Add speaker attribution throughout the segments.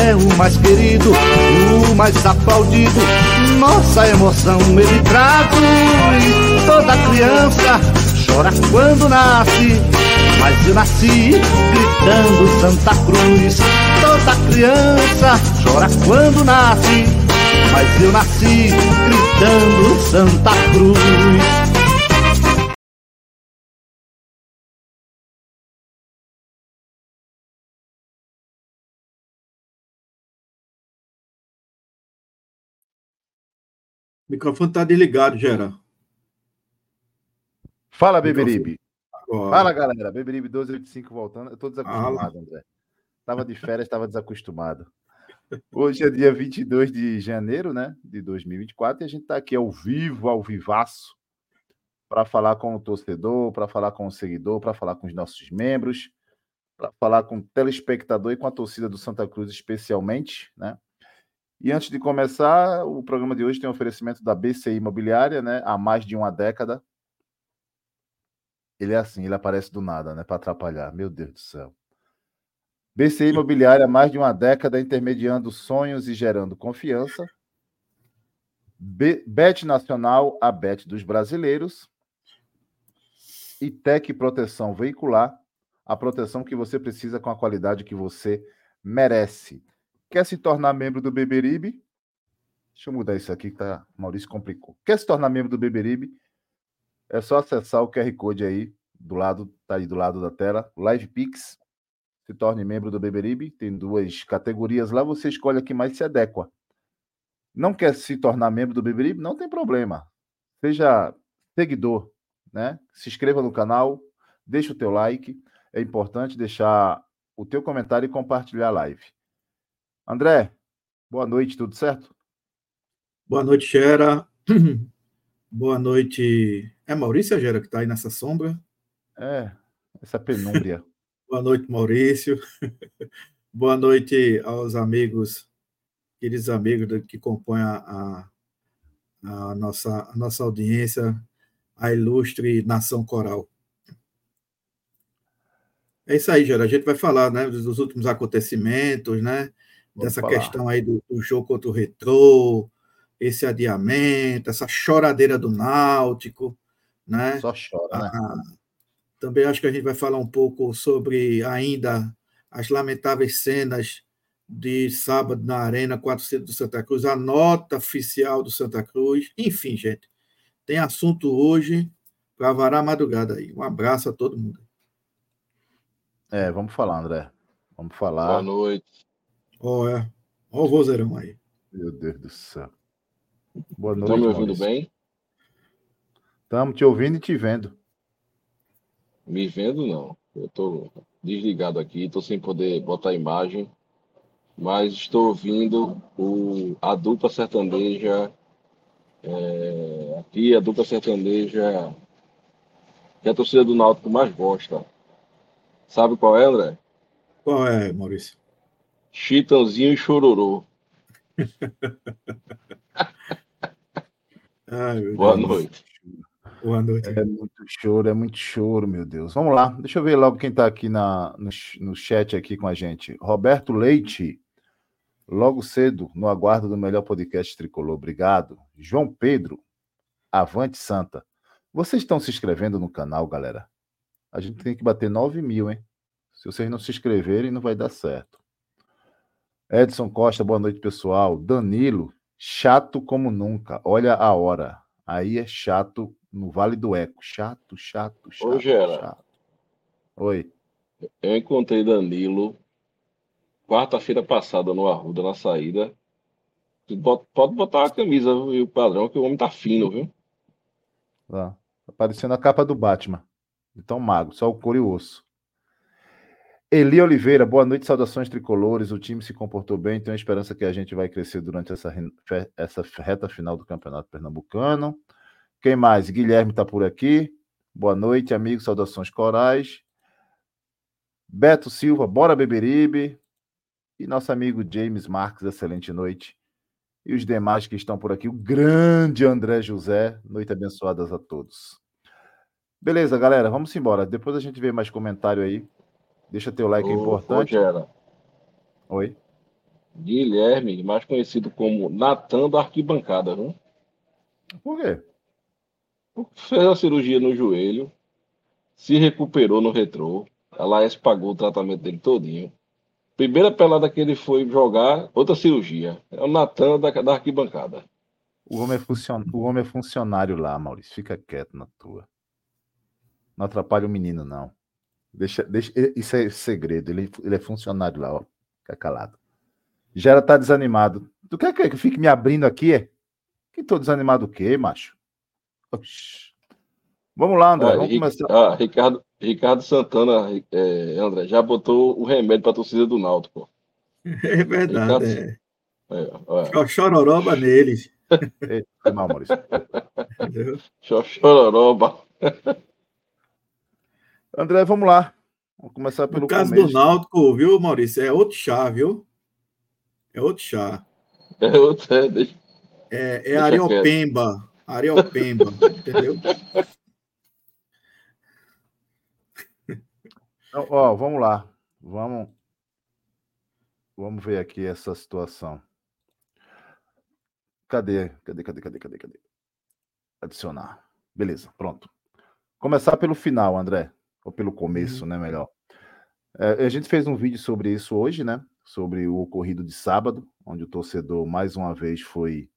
Speaker 1: é o mais querido, o mais aplaudido. Nossa emoção ele traduz. Toda criança chora quando nasce, mas eu nasci gritando Santa Cruz. Toda criança chora quando nasce, mas eu nasci gritando Santa Cruz.
Speaker 2: O microfone está desligado, Gera.
Speaker 3: Fala, Beberibe. Fala, galera. Beberibe 1285 voltando. Eu estou desacostumado,
Speaker 2: Ah.
Speaker 3: André. Estava de férias, estava desacostumado. Hoje é dia 22 de janeiro, né, de 2024, e a gente está aqui ao vivo, ao vivaço, para falar com o torcedor, para falar com o seguidor, para falar com os nossos membros, para falar com o telespectador e com a torcida do Santa Cruz especialmente, né? E antes de começar, o programa de hoje tem um oferecimento da BCI Imobiliária, né? Há mais de uma década. Ele é assim, ele aparece do nada, né? Para atrapalhar. Meu Deus do céu. BCI Imobiliária há mais de uma década intermediando sonhos e gerando confiança. Be- Bet Nacional, a Bet dos brasileiros. E Tec Proteção Veicular, a proteção que você precisa com a qualidade que você merece. Quer se tornar membro do Beberibe? Deixa eu mudar isso aqui que tá, Maurício complicou. Quer se tornar membro do Beberibe? É só acessar o QR Code aí do lado, tá aí do lado da tela, Live Pix. Se torne membro do Beberibe, tem duas categorias lá, você escolhe a que mais se adequa. Não quer se tornar membro do Beberibe? Não tem problema. Seja seguidor, né? Se inscreva no canal, deixa o teu like. É importante deixar o teu comentário e compartilhar a live. André, boa noite, tudo certo?
Speaker 2: Boa noite, Gera. Boa noite. É Maurício Gera que está aí nessa sombra?
Speaker 3: É, essa penúmbria.
Speaker 2: Boa noite, Maurício. Boa noite aos amigos, queridos amigos que compõem a, a- a nossa, a nossa audiência, a ilustre Nação Coral. É isso aí, Gera. A gente vai falar né, dos últimos acontecimentos, né? Dessa
Speaker 3: falar.
Speaker 2: questão aí do, do jogo contra o Retrô, esse adiamento, essa choradeira do Náutico, né?
Speaker 3: Só chora, né?
Speaker 2: Ah, também acho que a gente vai falar um pouco sobre ainda as lamentáveis cenas de sábado na Arena 400 do Santa Cruz, a nota oficial do Santa Cruz. Enfim, gente, tem assunto hoje para varar a madrugada aí. Um abraço a todo mundo.
Speaker 3: É, vamos falar, André. Vamos
Speaker 4: Boa
Speaker 3: falar.
Speaker 4: noite.
Speaker 2: Olha, olha o vozeirão aí.
Speaker 3: Meu Deus do céu. Boa noite.
Speaker 4: Estão me ouvindo
Speaker 3: Maurício.
Speaker 4: bem?
Speaker 3: Estamos te ouvindo e te vendo.
Speaker 4: Me vendo, não. Eu estou desligado aqui, estou sem poder botar imagem, mas estou ouvindo o, a dupla sertaneja, é, aqui a dupla sertaneja que a torcida do Náutico mais gosta. Sabe qual é, André?
Speaker 2: Qual é, Maurício?
Speaker 4: Chitãozinho e Chororô.
Speaker 2: Ai, meu
Speaker 4: Boa
Speaker 2: Deus.
Speaker 4: noite.
Speaker 2: Boa noite.
Speaker 3: É muito choro, é muito choro, meu Deus. Vamos lá, deixa eu ver logo quem está aqui na, no, no chat aqui com a gente. Roberto Leite, logo cedo, no aguardo do melhor podcast tricolor. Obrigado. João Pedro, Avante Santa. Vocês estão se inscrevendo no canal, galera? A gente tem que bater 9 mil, hein? Se vocês não se inscreverem, não vai dar certo. Edson Costa, boa noite, pessoal. Danilo, chato como nunca. Olha a hora. Aí é chato no Vale do Eco. Chato, chato, chato.
Speaker 4: Ô, Gera.
Speaker 3: chato. Oi.
Speaker 4: Eu encontrei Danilo quarta-feira passada no Arruda, na saída. Pode botar a camisa e o padrão, que o homem tá fino, viu?
Speaker 3: Lá. Aparecendo a capa do Batman. De tão magro, só o couro e o osso. Eli Oliveira, boa noite, saudações tricolores. O time se comportou bem, tenho esperança que a gente vai crescer durante essa, essa reta final do Campeonato Pernambucano. Quem mais? Guilherme está por aqui. Boa noite, amigos, saudações corais. Beto Silva, bora Beberibe. E nosso amigo James Marques, excelente noite. E os demais que estão por aqui, o grande André José, noite abençoadas a todos. Beleza, galera, vamos embora. Depois a gente vê mais comentário aí. Deixa teu like, é importante.
Speaker 4: Rogério.
Speaker 3: Oi.
Speaker 4: Guilherme, mais conhecido como Natan da Arquibancada, viu?
Speaker 3: Por quê?
Speaker 4: Fez a cirurgia no joelho, se recuperou no retrô. A Laes pagou o tratamento dele todinho. Primeira pelada que ele foi jogar, outra cirurgia. É o Natan da, da arquibancada.
Speaker 3: O homem, é funcion... o homem é funcionário lá, Maurício. Fica quieto na tua. Não atrapalha o menino, não. Deixa, deixa, isso é segredo. Ele, ele é funcionário lá, ó. Fica calado. Gera tá desanimado. Tu quer que eu fique me abrindo aqui? É? Que tô desanimado o quê, macho? Oxi. Vamos lá, André. Ah, vamos começar.
Speaker 4: Ah, Ricardo, Ricardo Santana, é, André, já botou o remédio para a torcida do Náutico.
Speaker 2: É verdade. Ricardo... É. É, Chororoba neles.
Speaker 3: É mal, Maurício.
Speaker 4: Chororoba.
Speaker 3: André, vamos lá. Vamos começar pelo
Speaker 2: No caso
Speaker 3: começo.
Speaker 2: do Náutico, viu, Maurício? É outro chá, viu? É outro chá.
Speaker 4: É outro, é, deixa...
Speaker 2: é, é Ariopemba. Ariopemba, entendeu?
Speaker 3: Então, ó, vamos lá. Vamos, vamos ver aqui essa situação. Cadê? Cadê, cadê, cadê, cadê, cadê? Adicionar. Beleza, pronto. Começar pelo final, André. Ou pelo começo, né? Melhor. É, a gente fez um vídeo sobre isso hoje, né? Sobre o ocorrido de sábado, onde o torcedor mais uma vez foi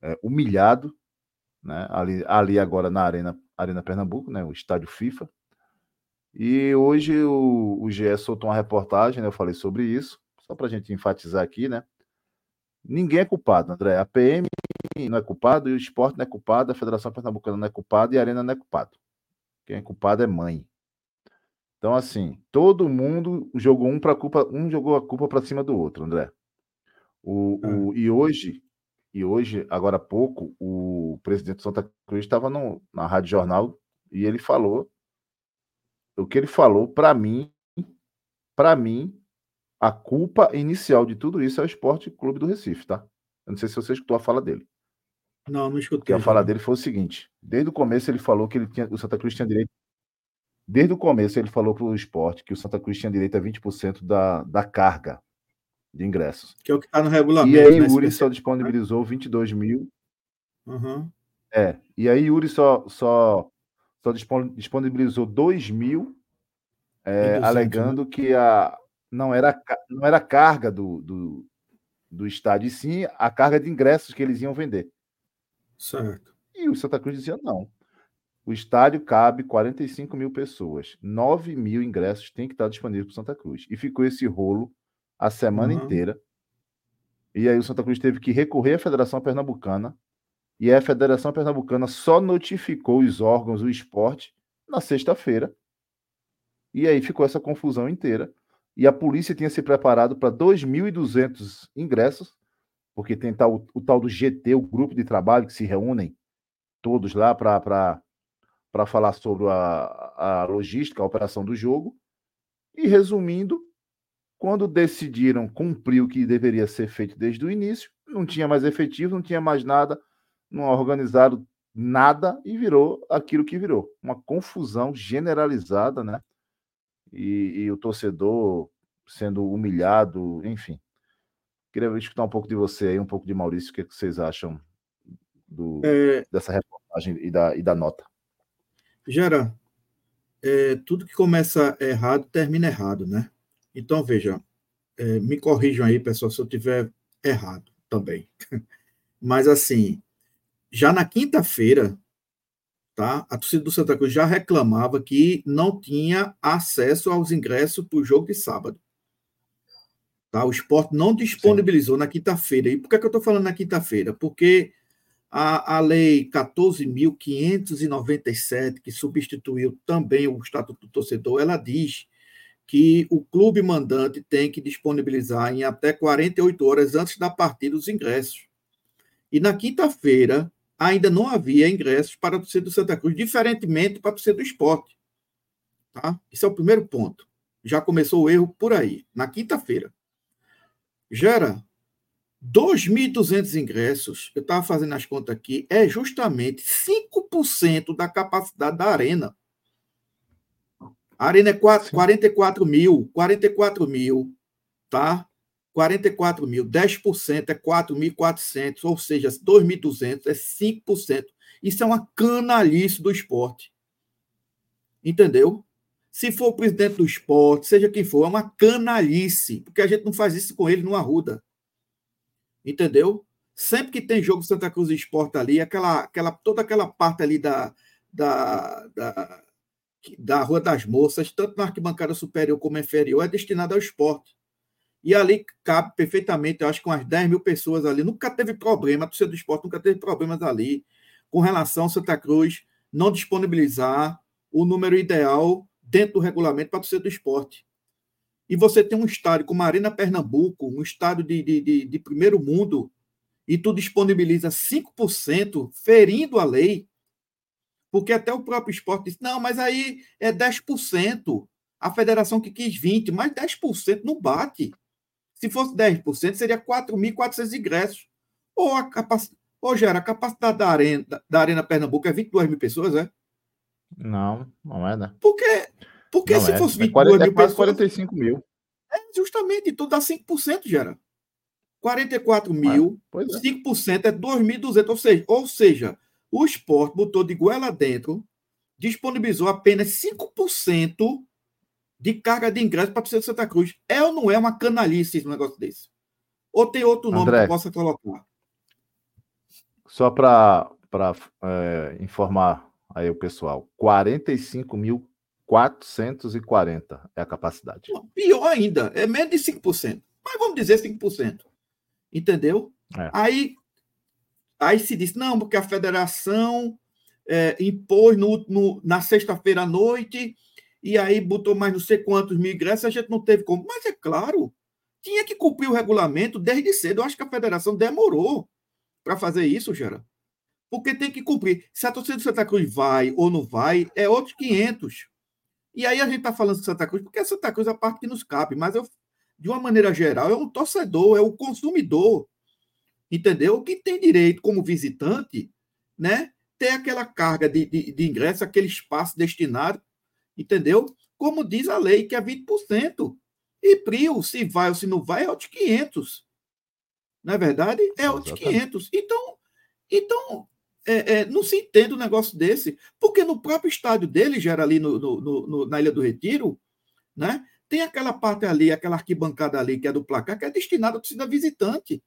Speaker 3: é, humilhado, né? Ali, ali agora na Arena, Arena Pernambuco, né? O estádio FIFA. E hoje o, o GE soltou uma reportagem, né? Eu falei sobre isso, só para a gente enfatizar aqui, né? Ninguém é culpado, André. A PM não é culpado, e o esporte não é culpado, a Federação Pernambucana não é culpada e a Arena não é culpado. Quem é culpado é mãe. Então, assim, todo mundo jogou um para culpa, um jogou a culpa para cima do outro, André. O, o, e hoje, e hoje, agora há pouco, o presidente Santa Cruz estava na Rádio Jornal e ele falou o que ele falou, para mim, para mim, a culpa inicial de tudo isso é o Esporte Clube do Recife, tá? Eu não sei se você escutou a fala dele.
Speaker 2: Não, não escutei.
Speaker 3: Porque a fala dele foi o seguinte: desde o começo ele falou que ele tinha, o Santa Cruz tinha direito. Desde o começo ele falou para o esporte que o Santa Cruz tinha direito a 20% da, da carga de ingressos.
Speaker 2: Que é o que está no regulamento.
Speaker 3: E aí né, o Uri só disponibilizou 22 mil.
Speaker 2: Uhum.
Speaker 3: É. E aí Yuri só, só só disponibilizou 2 mil, é, alegando né? que a, não, era, não era carga do, do, do estádio, e sim a carga de ingressos que eles iam vender.
Speaker 2: Certo.
Speaker 3: E o Santa Cruz dizia não. O estádio cabe 45 mil pessoas. 9 mil ingressos tem que estar disponível para Santa Cruz. E ficou esse rolo a semana uhum. inteira. E aí o Santa Cruz teve que recorrer à Federação Pernambucana e a Federação Pernambucana só notificou os órgãos do esporte na sexta-feira. E aí ficou essa confusão inteira. E a polícia tinha se preparado para 2.200 ingressos, porque tem tal, o, o tal do GT, o grupo de trabalho que se reúnem todos lá para falar sobre a, a logística, a operação do jogo. E resumindo, quando decidiram cumprir o que deveria ser feito desde o início, não tinha mais efetivo, não tinha mais nada não organizaram nada e virou aquilo que virou. Uma confusão generalizada, né? E, e o torcedor sendo humilhado, enfim. Queria escutar um pouco de você aí, um pouco de Maurício, o que, é que vocês acham do, é... dessa reportagem e da, e da nota.
Speaker 2: Gera, é, tudo que começa errado termina errado, né? Então, veja, é, me corrijam aí, pessoal, se eu tiver errado também. Mas, assim, já na quinta-feira, tá? A torcida do Santa Cruz já reclamava que não tinha acesso aos ingressos para o jogo de sábado. Tá? O esporte não disponibilizou Sim. na quinta-feira. E por que, é que eu estou falando na quinta-feira? Porque a, a lei 14.597, que substituiu também o Estatuto do Torcedor, ela diz que o clube mandante tem que disponibilizar em até 48 horas antes da partida os ingressos. E na quinta-feira ainda não havia ingressos para a torcida do Santa Cruz, diferentemente para a torcida do esporte. Tá? Esse é o primeiro ponto. Já começou o erro por aí, na quinta-feira. Gera 2.200 ingressos, eu estava fazendo as contas aqui, é justamente 5% da capacidade da arena. A arena é 4, 44 mil, 44 mil, tá? 44 mil, 10% é 4.400, ou seja, 2.200 é 5%. Isso é uma canalice do esporte. Entendeu? Se for o presidente do esporte, seja quem for, é uma canalice, porque a gente não faz isso com ele no Arruda. Entendeu? Sempre que tem jogo Santa Cruz Esporte ali, aquela, aquela, toda aquela parte ali da, da, da, da Rua das Moças, tanto na arquibancada superior como inferior, é destinada ao esporte. E ali cabe perfeitamente, eu acho que umas 10 mil pessoas ali. Nunca teve problema, a torcida do esporte nunca teve problemas ali com relação ao Santa Cruz não disponibilizar o número ideal dentro do regulamento para a torcida do esporte. E você tem um estádio como a Arena Pernambuco, um estádio de, de, de, de primeiro mundo, e tu disponibiliza 5%, ferindo a lei, porque até o próprio esporte disse, não, mas aí é 10%. A federação que quis 20%, mas 10% não bate. Se fosse 10%, seria 4.400 ingressos. Ou, a capacidade, ou gera a capacidade da arena, da arena Pernambuco é 22 mil pessoas, é?
Speaker 3: Não, não é, né?
Speaker 2: Porque, porque
Speaker 3: não
Speaker 2: se
Speaker 3: é.
Speaker 2: fosse
Speaker 3: 22
Speaker 2: é 40, mil
Speaker 3: é quase
Speaker 2: pessoas...
Speaker 3: 45 mil.
Speaker 2: É justamente, então dá 5%, gera. 44 mil,
Speaker 3: é.
Speaker 2: 5% é 2.200, ou seja, ou seja, o esporte botou de goela dentro, disponibilizou apenas 5% de carga de ingresso para o Santa Cruz. É ou não é uma canalice esse negócio desse? Ou tem outro nome
Speaker 3: André,
Speaker 2: que eu possa colocar?
Speaker 3: Só para é, informar aí o pessoal, 45.440 é a capacidade.
Speaker 2: Pior ainda, é menos de 5%. Mas vamos dizer 5%. Entendeu?
Speaker 3: É.
Speaker 2: Aí, aí se diz, não, porque a federação é, impôs no, no, na sexta-feira à noite e aí botou mais não sei quantos mil ingressos, a gente não teve como. Mas é claro, tinha que cumprir o regulamento desde cedo. Eu acho que a federação demorou para fazer isso, Gera. Porque tem que cumprir. Se a torcida do Santa Cruz vai ou não vai, é outros 500. E aí a gente está falando de Santa Cruz, porque Santa Cruz é a parte que nos cabe, mas eu, de uma maneira geral, é um torcedor, é o consumidor, entendeu? Que tem direito, como visitante, né, ter aquela carga de, de, de ingresso, aquele espaço destinado, entendeu? Como diz a lei, que é 20%. E PRIO, se vai ou se não vai, é outros 500. Não é verdade? É outros 500. Então, então é, é, não se entende um negócio desse, porque no próprio estádio dele, já era ali no, no, no, na Ilha do Retiro, né? tem aquela parte ali, aquela arquibancada ali, que é do placar, que é destinada à torcida visitante.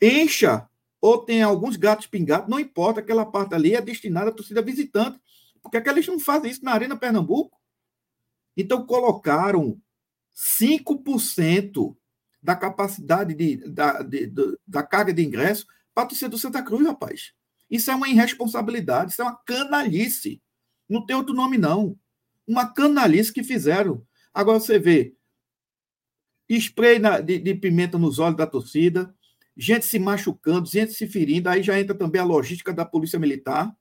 Speaker 2: Encha, ou tem alguns gatos pingados, não importa, aquela parte ali é destinada à torcida visitante, porque aqueles não fazem isso na Arena Pernambuco. Então, colocaram 5% da capacidade de, da, de, da carga de ingresso para a torcida do Santa Cruz, rapaz. Isso é uma irresponsabilidade, isso é uma canalice. Não tem outro nome, não. Uma canalice que fizeram. Agora você vê spray na, de, de, pimenta nos olhos da torcida, gente se machucando, gente se ferindo, aí já entra também a logística da Polícia Militar, Sim.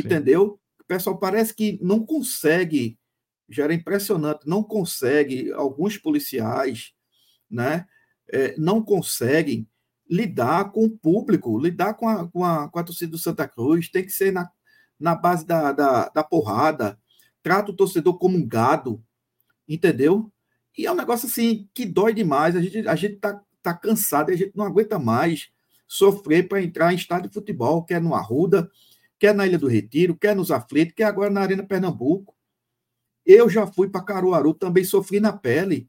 Speaker 2: entendeu? O pessoal parece que não consegue, já era impressionante, não consegue, alguns policiais, né, é, não conseguem lidar com o público, lidar com a, com a, com a torcida do Santa Cruz, tem que ser na, na base da, da, da porrada, trata o torcedor como um gado, entendeu? E é um negócio assim que dói demais, a gente a gente tá, tá cansado, a gente não aguenta mais sofrer para entrar em estádio de futebol, quer no Arruda, quer na Ilha do Retiro, quer nos Aflitos, quer agora na Arena Pernambuco. Eu já fui para Caruaru, também sofri na pele,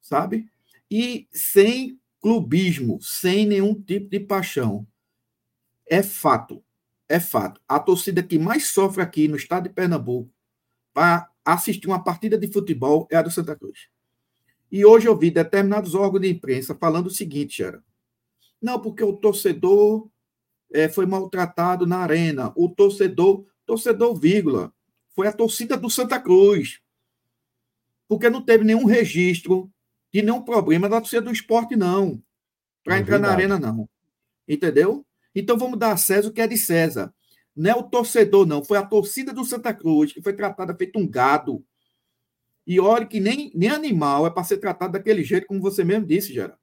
Speaker 2: sabe? E sem clubismo, sem nenhum tipo de paixão. É fato, é fato. A torcida que mais sofre aqui no estado de Pernambuco para assistir uma partida de futebol é a do Santa Cruz. E hoje eu vi determinados órgãos de imprensa falando o seguinte, Xera. Não, porque o torcedor é, foi maltratado na arena. O torcedor, torcedor, vírgula, foi a torcida do Santa Cruz. porque não teve nenhum registro de nenhum problema da torcida do esporte, não. Para entrar na arena, não. Entendeu? Então vamos dar a César o que é de César. Não é o torcedor, não. Foi a torcida do Santa Cruz que foi tratada feito um gado. E olha que nem, nem animal é para ser tratado daquele jeito, como você mesmo disse, Geraldo.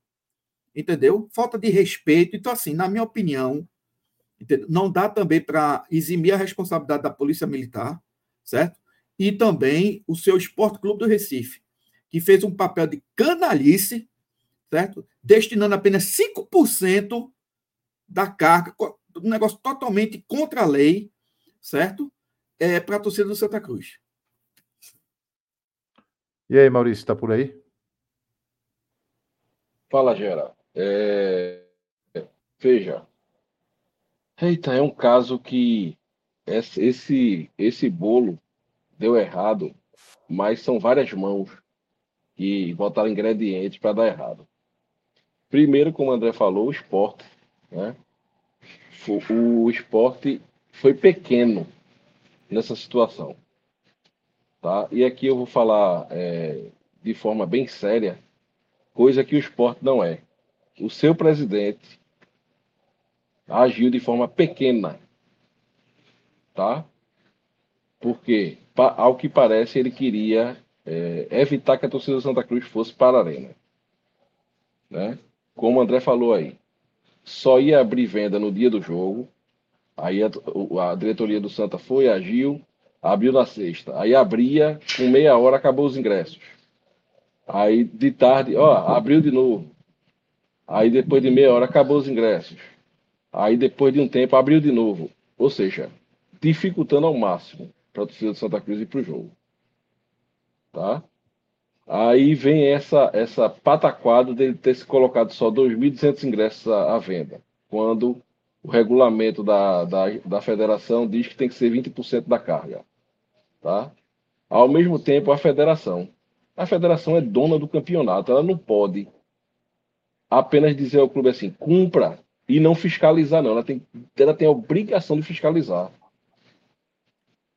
Speaker 2: Entendeu? Falta de respeito. Então, assim, na minha opinião, entendeu? não dá também para eximir a responsabilidade da Polícia Militar, certo? E também o seu Esporte Clube do Recife, que fez um papel de canalice, certo? Destinando apenas 5% da carga um negócio totalmente contra a lei, certo? É, para a torcida do Santa Cruz.
Speaker 3: E aí, Maurício, está por aí?
Speaker 4: Fala, Gera. É... Veja. Eita, é um caso que esse, esse bolo deu errado, mas são várias mãos que botaram ingredientes para dar errado. Primeiro, como o André falou, o esporte. Né? o esporte foi pequeno nessa situação. Tá? E aqui eu vou falar é, de forma bem séria, coisa que o esporte não é. O seu presidente agiu de forma pequena, tá? Porque, ao que parece, ele queria é, evitar que a torcida do Santa Cruz fosse para a arena. Né? Como o André falou aí só ia abrir venda no dia do jogo. Aí a, a diretoria do Santa foi, agiu, abriu na sexta. Aí abria, com meia hora acabou os ingressos. Aí de tarde, ó, abriu de novo. Aí depois de meia hora acabou os ingressos. Aí depois de um tempo abriu de novo. Ou seja, dificultando ao máximo para a torcida do Santa Cruz ir para o jogo. Tá? Aí vem essa, essa pataquada dele ter se colocado só 2.200 ingressos à, à, venda, quando o regulamento da, da, da federação diz que tem que ser 20% da carga. Tá? Ao mesmo tempo, a federação. A federação é dona do campeonato, ela não pode apenas dizer ao clube assim, cumpra e não fiscalizar, não. Ela tem, ela tem a obrigação de fiscalizar.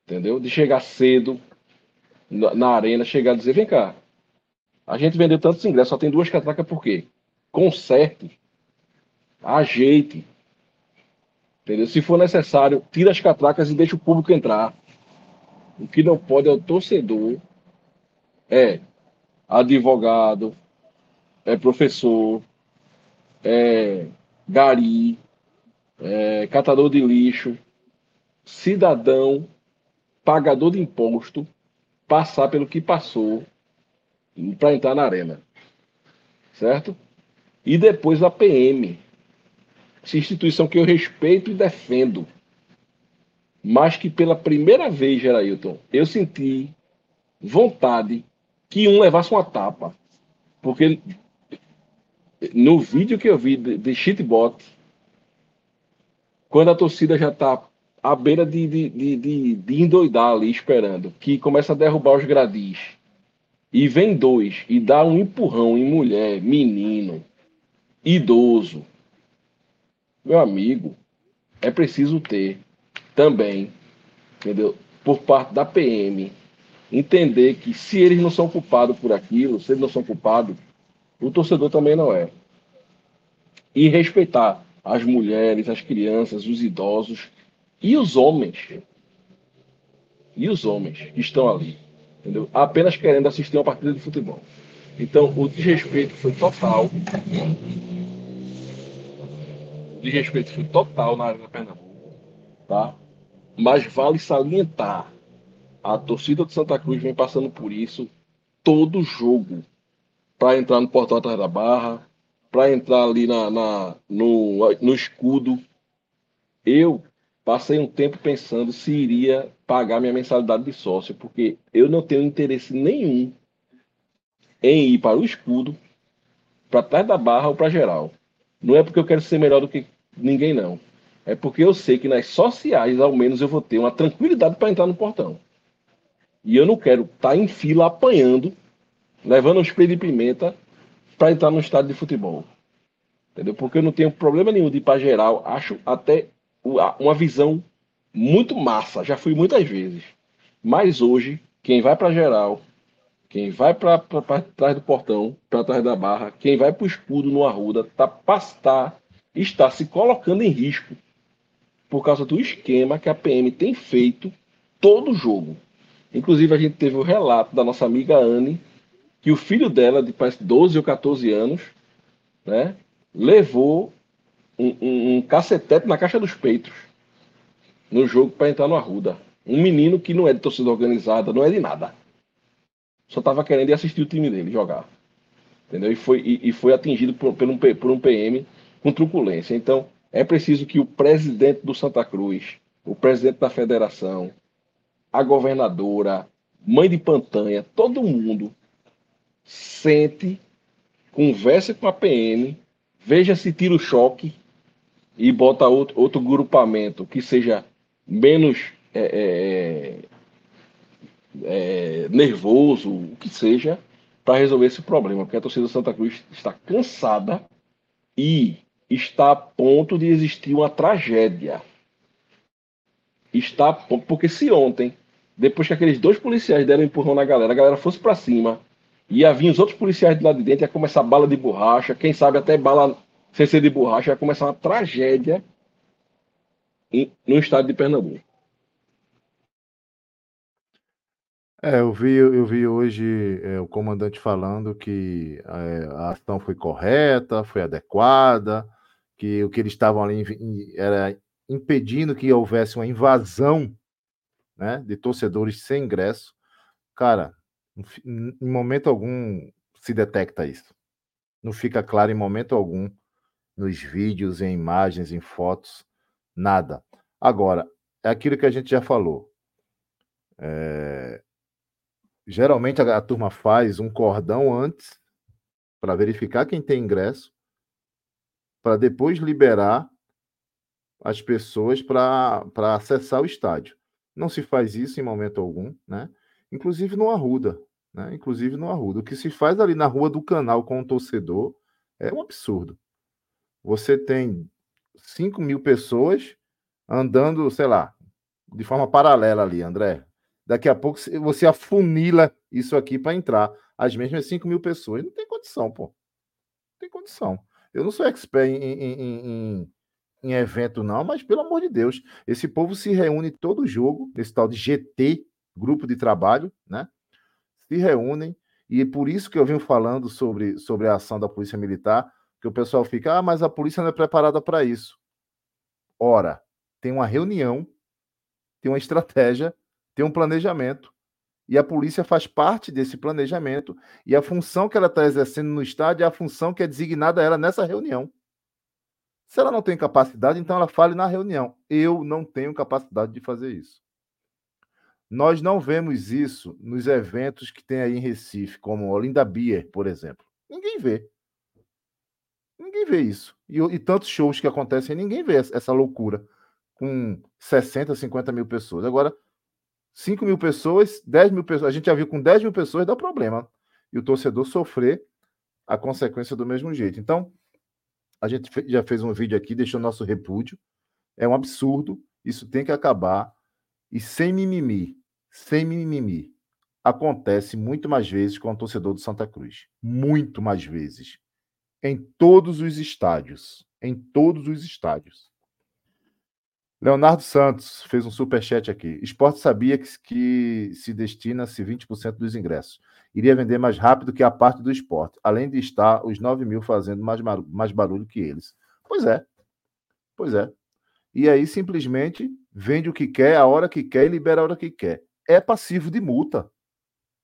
Speaker 4: Entendeu? De chegar cedo na, na arena, chegar e dizer, vem cá, a gente vendeu tantos ingressos, só tem duas catracas por quê? Conserte, ajeite. Entendeu? Se for necessário, tira as catracas e deixa o público entrar. O que não pode é o torcedor, é advogado, é professor, é gari, é catador de lixo, cidadão, pagador de imposto, passar pelo que passou para entrar na arena. Certo? E depois a PM. Essa instituição que eu respeito e defendo. Mas que pela primeira vez, Gerailton, eu senti vontade que um levasse uma tapa. Porque no vídeo que eu vi de, de Shitbot, quando a torcida já está à beira de, de, de, de, endoidar ali, esperando, que começa a derrubar os gradis, e vem dois e dá um empurrão em mulher, menino, idoso, meu amigo, é preciso ter também, entendeu? Por parte da PM, entender que se eles não são culpados por aquilo, se eles não são culpados, o torcedor também não é. E respeitar as mulheres, as crianças, os idosos e os homens. E os homens que estão ali entendeu? apenas querendo assistir uma partida de futebol. Então, o desrespeito foi total. O desrespeito foi total na Arena Pernambuco, tá? Mas vale salientar, a torcida de Santa Cruz vem passando por isso todo jogo para entrar no portão atrás da barra, para entrar ali na, na no, no escudo. Eu passei um tempo pensando se iria pagar minha mensalidade de sócio, porque eu não tenho interesse nenhum em ir para o escudo, para trás da barra ou para geral. Não é porque eu quero ser melhor do que ninguém, não. É porque eu sei que nas sociais, ao menos, eu vou ter uma tranquilidade para entrar no portão. E eu não quero estar tá em fila apanhando, levando um spray de pimenta para entrar no estádio de futebol. Entendeu? Porque eu não tenho problema nenhum de ir para geral. Acho até uma visão muito massa, já fui muitas vezes. Mas hoje, quem vai para geral, quem vai para trás do portão, para trás da barra, quem vai para o escudo no Arruda, tá, tá, está se colocando em risco por causa do esquema que a PM tem feito todo o jogo. Inclusive, a gente teve o relato da nossa amiga Anne, que o filho dela, de parece 12 ou 14 anos, né, levou um, um, cacetete na caixa dos peitos no jogo para entrar no Arruda. Um menino que não é de torcida organizada, não é de nada. Só estava querendo assistir o time dele jogar. Entendeu? E foi, e, e foi atingido por, por, um, por um PM com truculência. Então, é preciso que o presidente do Santa Cruz, o presidente da federação, a governadora, mãe de Pantanha, todo mundo sente, converse com a PM, veja se tira o choque e bota outro, outro grupamento que seja menos é, é, é, nervoso, o que seja, para resolver esse problema, porque a torcida do Santa Cruz está cansada e está a ponto de existir uma tragédia. Está a ponto, porque se ontem, depois que aqueles dois policiais deram um empurrão na galera, a galera fosse para cima, ia vir os outros policiais de lá de dentro, ia começar bala de borracha, quem sabe até bala sem ser de borracha, ia começar uma tragédia no estado de Pernambuco.
Speaker 3: É, eu vi, eu vi hoje é, o comandante falando que é, a ação foi correta, foi adequada, que o que eles estavam ali era impedindo que houvesse uma invasão né, de torcedores sem ingresso. Cara, em momento algum se detecta isso. Não fica claro em momento algum nos vídeos, em imagens, em fotos, nada. Agora, é aquilo que a gente já falou. É, Geralmente a, a turma faz um cordão antes para verificar quem tem ingresso, para depois liberar as pessoas para acessar o estádio. Não se faz isso em momento algum, né? Inclusive no Arruda, né? Inclusive no Arruda. O que se faz ali na rua do canal com o torcedor é um absurdo. Você tem 5 mil pessoas andando, sei lá, de forma paralela ali, André. Daqui a pouco você afunila isso aqui para entrar. As mesmas 5 mil pessoas. Não tem condição, pô. Não tem condição. Eu não sou expert em, em, em, em evento, não, mas pelo amor de Deus, esse povo se reúne todo jogo, nesse tal de GT, grupo de trabalho, né? Se reúnem, e por isso que eu venho falando sobre, sobre a ação da Polícia Militar, que o pessoal fica, ah, mas a polícia não é preparada para isso. Ora, tem uma reunião, tem uma estratégia tem um planejamento. E a polícia faz parte desse planejamento. E a função que ela está exercendo no estádio é a função que é designada a ela nessa reunião. Se ela não tem capacidade, então ela fale na reunião. Eu não tenho capacidade de fazer isso. Nós não vemos isso nos eventos que tem aí em Recife, como Olinda Beer, por exemplo. Ninguém vê. Ninguém vê isso. E, e tantos shows que acontecem, ninguém vê essa loucura com 60, 50 mil pessoas. Agora, 5 mil pessoas, 10 mil pessoas. A gente já viu com 10 mil pessoas dá problema. E o torcedor sofrer a consequência do mesmo jeito. Então, a gente já fez um vídeo aqui, deixou nosso repúdio. É um absurdo. Isso tem que acabar. E sem mimimi, sem mimimi, acontece muito mais vezes com o torcedor do Santa Cruz. Muito mais vezes. Em todos os estádios. Em todos os estádios. Leonardo Santos fez um super chat aqui. Esporte sabia que, que se destina-se 20% dos ingressos. Iria vender mais rápido que a parte do esporte, além de estar os 9 mil fazendo mais, mais barulho que eles. Pois é. Pois é. E aí simplesmente vende o que quer, a hora que quer e libera a hora que quer. É passivo de multa.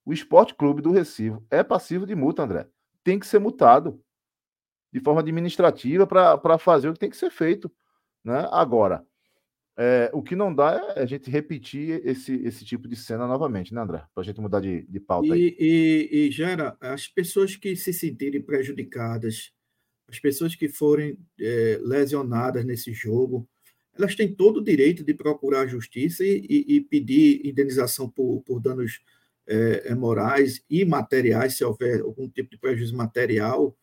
Speaker 3: O Esporte Clube do Recife é passivo de multa, André. Tem que ser multado de forma administrativa para fazer o que tem que ser feito. Né? Agora, é, o que não dá é a gente repetir esse, esse tipo de cena novamente, né, André? Para a gente mudar de, de pauta
Speaker 2: e, aí. E, e, Gera, as pessoas que se sentirem prejudicadas, as pessoas que forem é, lesionadas nesse jogo, elas têm todo o direito de procurar a justiça e, e, e pedir indenização por, por danos é, é, morais e materiais, se houver algum tipo de prejuízo material,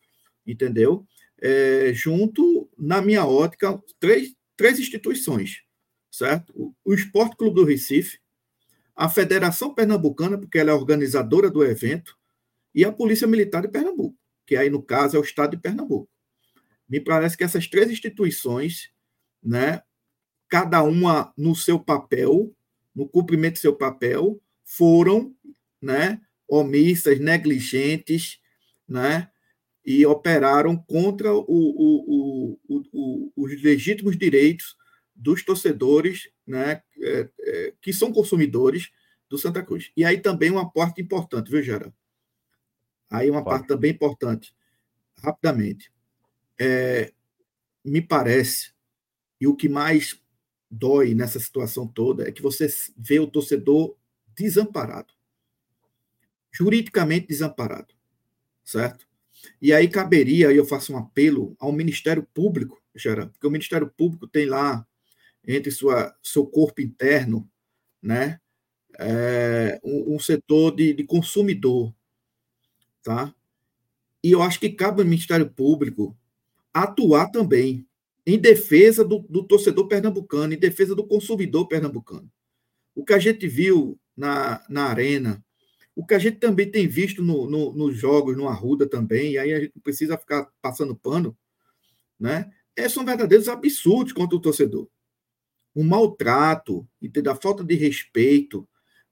Speaker 2: entendeu? É, junto, na minha ótica, três, três instituições certo? O Esporte Clube do Recife, a Federação Pernambucana, porque ela é organizadora do evento, e a Polícia Militar de Pernambuco, que aí, no caso, é o Estado de Pernambuco. Me parece que essas três instituições, né, cada uma no seu papel, no cumprimento do seu papel, foram né, omissas, negligentes, né, e operaram contra o, o, o, os legítimos direitos dos torcedores né, é, é, que são consumidores do Santa Cruz. E aí também uma parte importante, viu, Gera? Aí uma parte também importante, rapidamente. É, me parece, e o que mais dói nessa situação toda é que você vê o torcedor desamparado. Juridicamente desamparado. Certo? E aí caberia, aí eu faço um apelo ao Ministério Público, Gerard, porque o Ministério Público tem lá, entre sua, seu corpo interno, né, é, um, um, setor de, de consumidor. Tá? E eu acho que cabe ao Ministério Público atuar também em defesa do, do, torcedor pernambucano, em defesa do consumidor pernambucano. O que a gente viu na, na arena, o que a gente também tem visto no, no, nos jogos, no Arruda também, e aí a gente não precisa ficar passando pano, né? É, são verdadeiros absurdos contra o torcedor. O maltrato, a falta de respeito,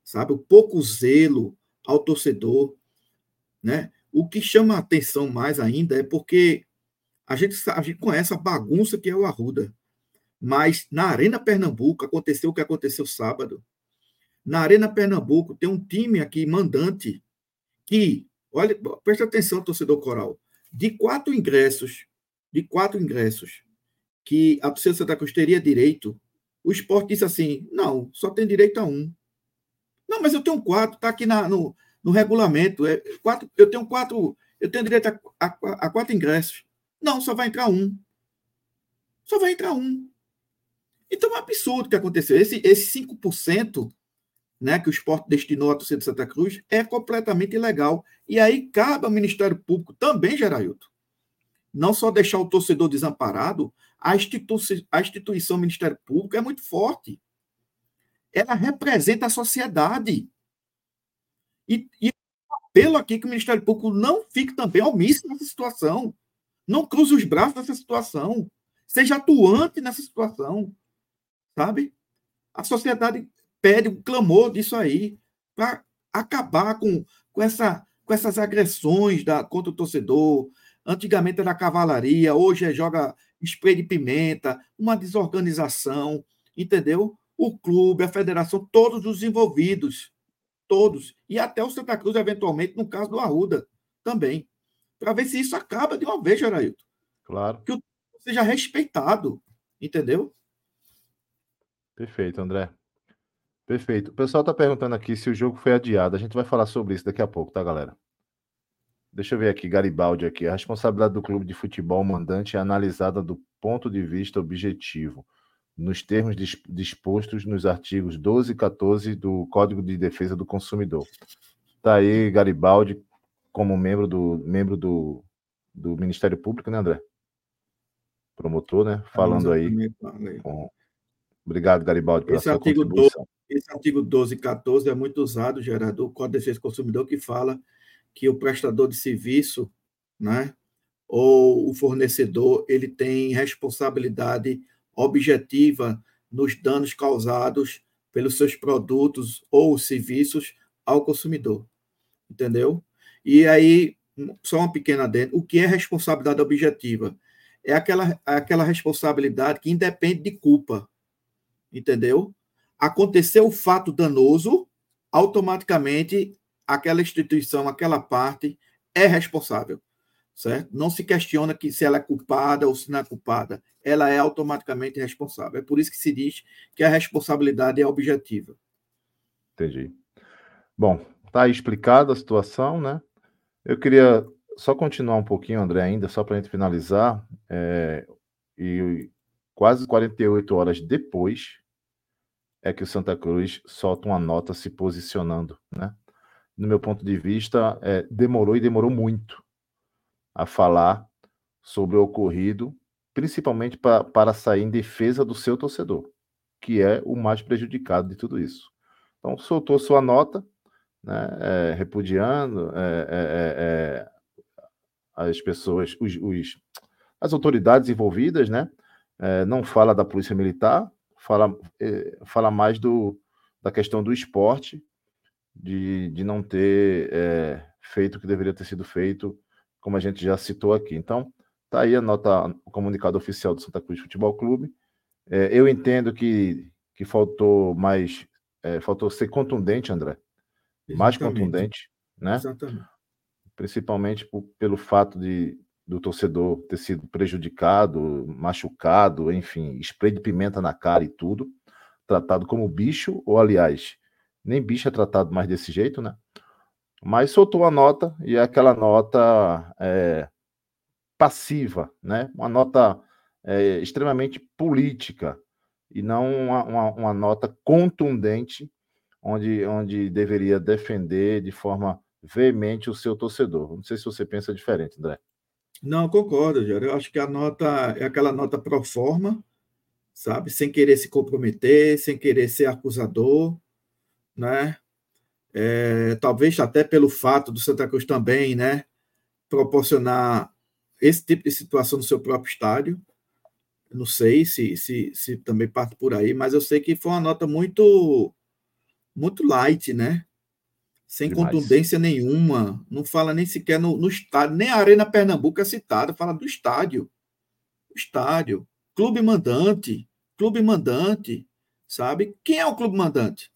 Speaker 2: sabe? O pouco zelo ao torcedor, né? O que chama a atenção mais ainda é porque a gente, a gente conhece a bagunça que é o Arruda. Mas na Arena Pernambuco aconteceu o que aconteceu sábado. Na Arena Pernambuco tem um time aqui mandante que, olha, preste atenção, torcedor coral, de quatro ingressos, de quatro ingressos que a torcida Santa Cruz teria direito, o esporte disse assim: não, só tem direito a um. Não, mas eu tenho quatro, está aqui na, no, no regulamento. É, quatro, eu tenho quatro, eu tenho direito a, a, a quatro ingressos. Não, só vai entrar um. Só vai entrar um. Então é um absurdo o que aconteceu. Esse, esse 5% né, que o esporte destinou à torcida de Santa Cruz é completamente ilegal. E aí cabe ao Ministério Público também, Gerailton, não só deixar o torcedor desamparado, a, institu a instituição Ministério Público é muito forte. Ela representa a sociedade. E, e apelo aqui que o Ministério Público não fique também omisso nessa situação. Não cruze os braços nessa situação. Seja atuante nessa situação. Sabe? A sociedade pede um clamor disso aí para acabar com, com, essa, com essas agressões da, contra o torcedor. Antigamente era cavalaria, hoje é joga spray de pimenta, uma desorganização, entendeu? O clube, a federação, todos os envolvidos, todos. E até o Santa Cruz, eventualmente, no caso do Arruda, também para ver se isso acaba de uma vez, Gerailton.
Speaker 3: Claro.
Speaker 2: Que o seja respeitado, entendeu?
Speaker 3: Perfeito, André. Perfeito. O pessoal está perguntando aqui se o jogo foi adiado. A gente vai falar sobre isso daqui a pouco, tá, galera? Deixa eu ver aqui, Garibaldi aqui. A responsabilidade do clube de futebol mandante é analisada do ponto de vista objetivo, nos termos dispostos nos artigos 12 e 14 do Código de Defesa do Consumidor. Tá aí, Garibaldi, como membro do membro do, do Ministério Público, né, André? Promotor, né? Falando aí. Com... Obrigado, Garibaldi,
Speaker 2: pela esse sua artigo contribuição. 12, esse artigo 12 e 14 é muito usado, gerador, Código de Defesa do Consumidor, que fala que o prestador de serviço, né, ou o fornecedor, ele tem responsabilidade objetiva nos danos causados pelos seus produtos ou serviços ao consumidor. Entendeu? E aí, só uma pequena dentro, o que é responsabilidade objetiva? É aquela, aquela responsabilidade que independe de culpa, entendeu? Aconteceu o fato danoso, automaticamente aquela instituição, aquela parte é responsável, certo? Não se questiona que se ela é culpada ou se não é culpada, ela é automaticamente responsável. É por isso que se diz que a responsabilidade é objetiva.
Speaker 3: Entendi. Bom, tá explicada a situação, né? Eu queria só continuar um pouquinho, André, ainda, só para a gente finalizar. É, e quase 48 horas depois é que o Santa Cruz solta uma nota se posicionando, né? No meu ponto de vista, é, demorou e demorou muito a falar sobre o ocorrido, principalmente pra, para sair em defesa do seu torcedor, que é o mais prejudicado de tudo isso. Então, soltou sua nota, né, é, repudiando é, é, as pessoas, os, os, as autoridades envolvidas, né? não fala da polícia militar, fala, fala mais do, da questão do esporte, de, de não ter feito o que deveria ter sido feito, como a gente já citou aqui. Então, tá aí a nota, o comunicado oficial do Santa Cruz Futebol Clube. eu entendo que, que faltou mais, faltou ser contundente, André, mais contundente, né? Exatamente. Principalmente por, pelo fato de do torcedor ter sido prejudicado, machucado, enfim, spray de pimenta na cara e tudo, tratado como bicho, ou aliás, nem bicho é tratado mais desse jeito, né? Mas soltou a nota e é aquela nota é, passiva, né? Uma nota é, extremamente política e não uma, uma, uma nota contundente onde, onde deveria defender de forma veemente o seu torcedor. Não sei se você pensa diferente, André.
Speaker 2: Não, concordo, Jair. Eu acho que a nota é aquela nota pro forma, sabe? Sem querer se comprometer, sem querer ser acusador, né? É, talvez até pelo fato do Santa Cruz também, né? Proporcionar esse tipo de situação no seu próprio estádio. não sei se, se, se também parte por aí, mas eu sei que foi uma nota muito muito light, né? Sem Demais. contundência nenhuma. Não fala nem sequer no, no estádio, nem a Arena Pernambuco é citada, fala do estádio. Estádio. Clube mandante. Clube mandante. Sabe? Quem é o clube mandante?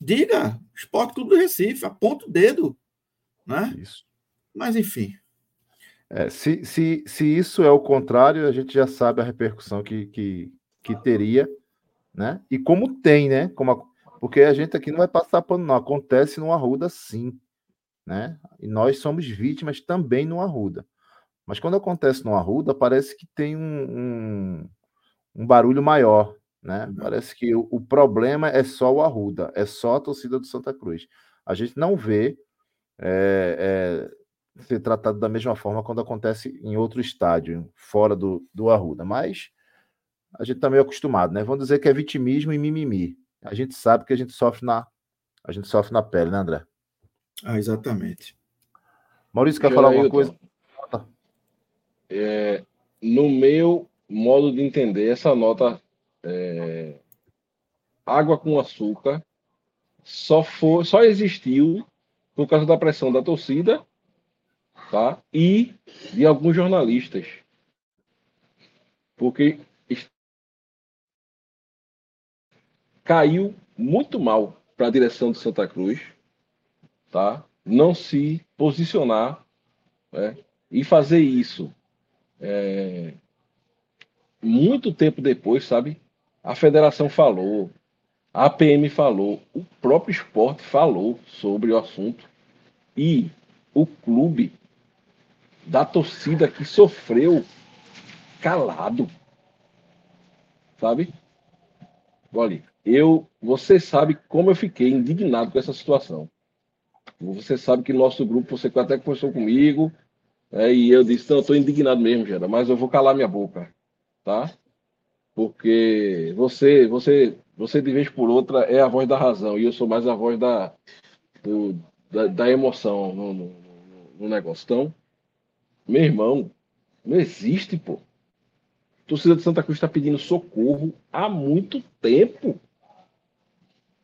Speaker 2: Diga, Esporte Clube do Recife, aponta o dedo. Né? Isso. Mas, enfim.
Speaker 3: É, se, se, se isso é o contrário, a gente já sabe a repercussão que, que, que teria, né? E como tem, né? Como a, porque a gente aqui não vai passar pano, não. Acontece no Arruda, sim. Né? E nós somos vítimas também no Arruda. Mas quando acontece no Arruda, parece que tem um, um, um barulho maior. Né? Uhum. Parece que o, o, problema é só o Arruda, é só a torcida do Santa Cruz. A gente não vê é, é, ser tratado da mesma forma quando acontece em outro estádio, fora do, do Arruda. Mas a gente está meio acostumado, né? Vamos dizer que é vitimismo e mimimi a gente sabe que a gente sofre na, a gente sofre na pele, né, André?
Speaker 2: Ah, exatamente.
Speaker 3: Maurício, quer falar alguma coisa?
Speaker 4: É, no meu modo de entender, essa nota é, água com açúcar só, for, só existiu por causa da pressão da torcida tá? e de alguns jornalistas. Porque caiu muito mal para a direção do Santa Cruz, tá? Não se posicionar né? e fazer isso é... muito tempo depois, sabe? A federação falou, a APM falou, o próprio esporte falou sobre o assunto e o clube da torcida que sofreu calado, sabe? Olha, eu, você sabe como eu fiquei indignado com essa situação. Você sabe que nosso grupo, você até conversou comigo, é, e eu disse, não, eu estou indignado mesmo, Gera, mas eu vou calar minha boca, tá? Porque você, você, você de vez por outra é a voz da razão, e eu sou mais a voz da, do, da, da, emoção no, no, no negócio. Então, meu irmão, não existe, pô. Torcida de Santa Cruz está pedindo socorro há muito tempo.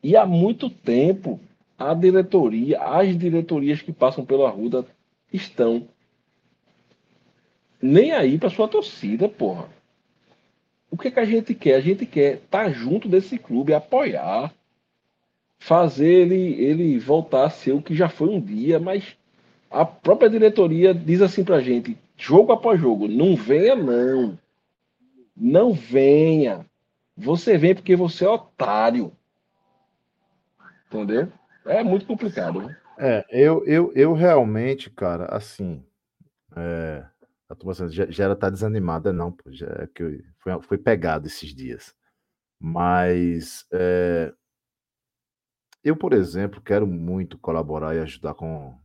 Speaker 4: E há muito tempo a diretoria, as diretorias que passam pela Arruda estão nem aí para sua torcida, porra. O que, que a gente quer? A gente quer estar tá junto desse clube, apoiar, fazer ele, ele voltar a ser o que já foi um dia, mas a própria diretoria diz assim pra gente, jogo após jogo, não venha não. Não venha. Você vem porque você é otário. Entendeu? É muito complicado, né?
Speaker 3: É, eu, eu, eu realmente, cara, assim. É, a turma já, já tá desanimada, não, pô, já é que foi, foi pegado esses dias. Mas é, eu, por exemplo, quero muito colaborar e ajudar com,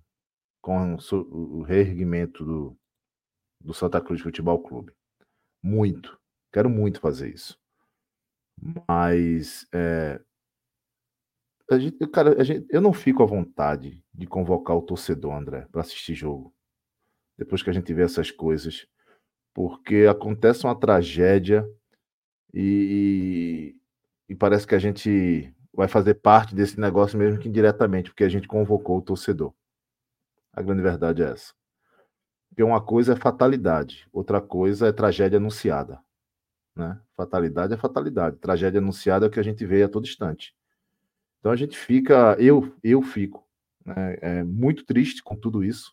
Speaker 3: com o reerguimento do, do Santa Cruz Futebol Clube. Muito. Quero muito fazer isso. Mas é, a gente, cara, a gente, eu não fico à vontade de convocar o torcedor, André, para assistir jogo. Depois que a gente vê essas coisas, porque acontece uma tragédia e, e parece que a gente vai fazer parte desse negócio mesmo que indiretamente, porque a gente convocou o torcedor. A grande verdade é essa. Porque uma coisa é fatalidade, outra coisa é tragédia anunciada. Né? Fatalidade é fatalidade, tragédia anunciada é o que a gente vê a todo instante. Então a gente fica, eu, eu fico né, é, muito triste com tudo isso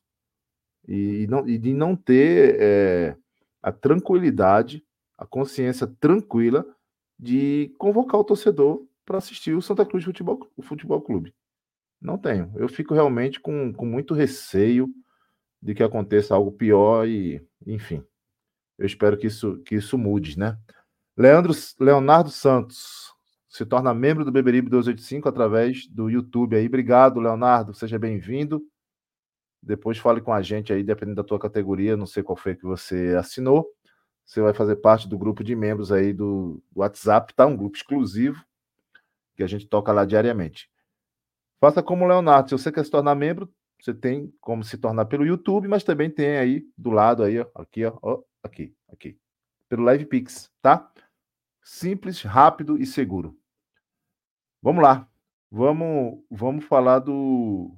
Speaker 3: e, não, e de não ter é, a tranquilidade, a consciência tranquila de convocar o torcedor para assistir o Santa Cruz Futebol, o Futebol Clube. Não tenho. Eu fico realmente com, com muito receio de que aconteça algo pior e, enfim. Eu espero que isso, que isso mude, né? Leandro, Leonardo Santos se torna membro do Beberibe 285 através do YouTube aí. Obrigado, Leonardo. Seja bem-vindo. Depois fale com a gente aí, dependendo da tua categoria, não sei qual foi que você assinou. Você vai fazer parte do grupo de membros aí do, WhatsApp, tá? Um grupo exclusivo que a gente toca lá diariamente. Faça como o Leonardo, se você quer se tornar membro, você tem como se tornar pelo YouTube, mas também tem aí do lado aí, ó, aqui, ó, aqui, aqui, pelo Live Pix, tá? Simples, rápido e seguro. Vamos lá. Vamos, vamos falar do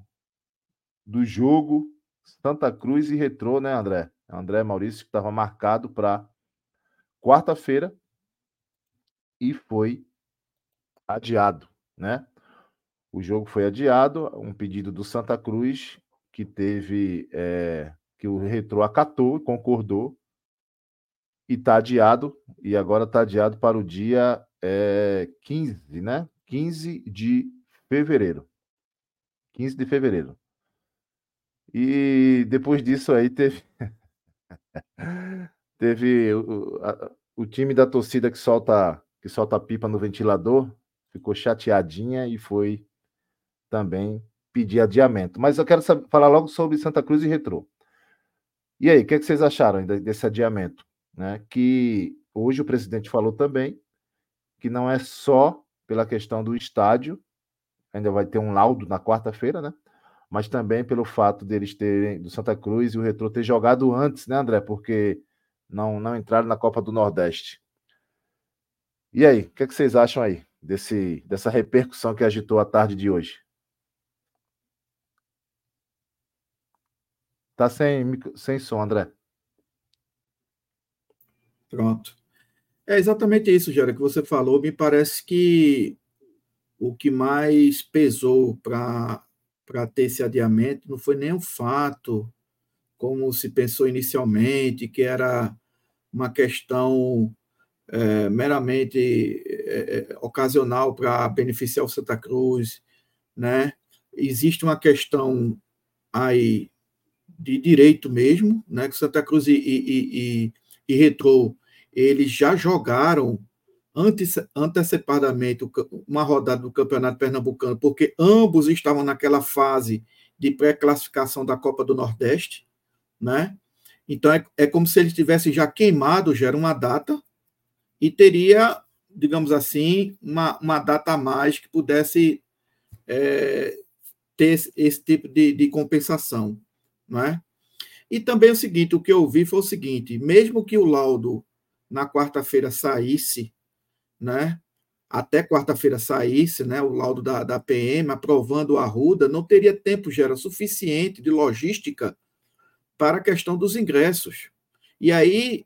Speaker 3: do jogo Santa Cruz e Retrô, né, André? André Maurício que estava marcado para quarta-feira e foi adiado, né? O jogo foi adiado, um pedido do Santa Cruz que teve é, que o Retro acatou concordou e está adiado e agora está adiado para o dia é, 15, né? 15 de fevereiro. 15 de fevereiro. E depois disso aí teve teve o, a, o time da torcida que solta que solta pipa no ventilador ficou chateadinha e foi também pedir adiamento. Mas eu quero saber, falar logo sobre Santa Cruz e Retrô. E aí, o que, é que vocês acharam desse adiamento? Né? Que hoje o presidente falou também que não é só pela questão do estádio, ainda vai ter um laudo na quarta-feira, né? Mas também pelo fato deles terem, do Santa Cruz e o Retrô ter jogado antes, né, André? Porque não, não entraram na Copa do Nordeste. E aí, o que, é que vocês acham aí desse, dessa repercussão que agitou a tarde de hoje? Tá sem, sem som, André.
Speaker 2: Pronto. É exatamente isso, Gera, que você falou. Me parece que o que mais pesou para ter esse adiamento não foi nem o fato, como se pensou inicialmente, que era uma questão é, meramente é, é ocasional para beneficiar o Santa Cruz, né? Existe uma questão aí de direito mesmo, né? Que Santa Cruz e, e, e, e Retrô, eles já jogaram antecipadamente uma rodada do Campeonato Pernambucano, porque ambos estavam naquela fase de pré-classificação da Copa do Nordeste, né? Então é, é como se eles tivessem já queimado já uma data e teria, digamos assim, uma, uma data a mais que pudesse é, ter esse, esse tipo de, de compensação, não é? E também é o seguinte, o que eu vi foi o seguinte, mesmo que o laudo na quarta-feira saísse, né? Até quarta-feira saísse, né? O laudo da, da PM aprovando a Ruda, não teria tempo já era suficiente de logística para a questão dos ingressos. E aí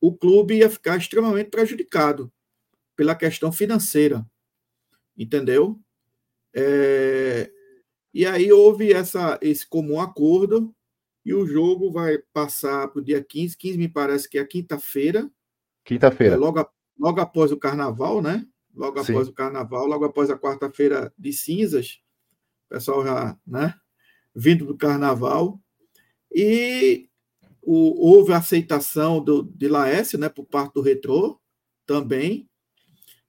Speaker 2: o clube ia ficar extremamente prejudicado pela questão financeira, entendeu? É, e aí houve essa, esse comum acordo e o jogo vai passar para o dia 15. 15 me parece que é quinta-feira.
Speaker 3: Quinta-feira. É,
Speaker 2: logo, logo após o carnaval, né? Logo Sim. após o carnaval, logo após a quarta-feira de cinzas. O pessoal já, né? Vindo do carnaval. E o, houve a aceitação do, de Laércio, né? Por parte do Retrô também.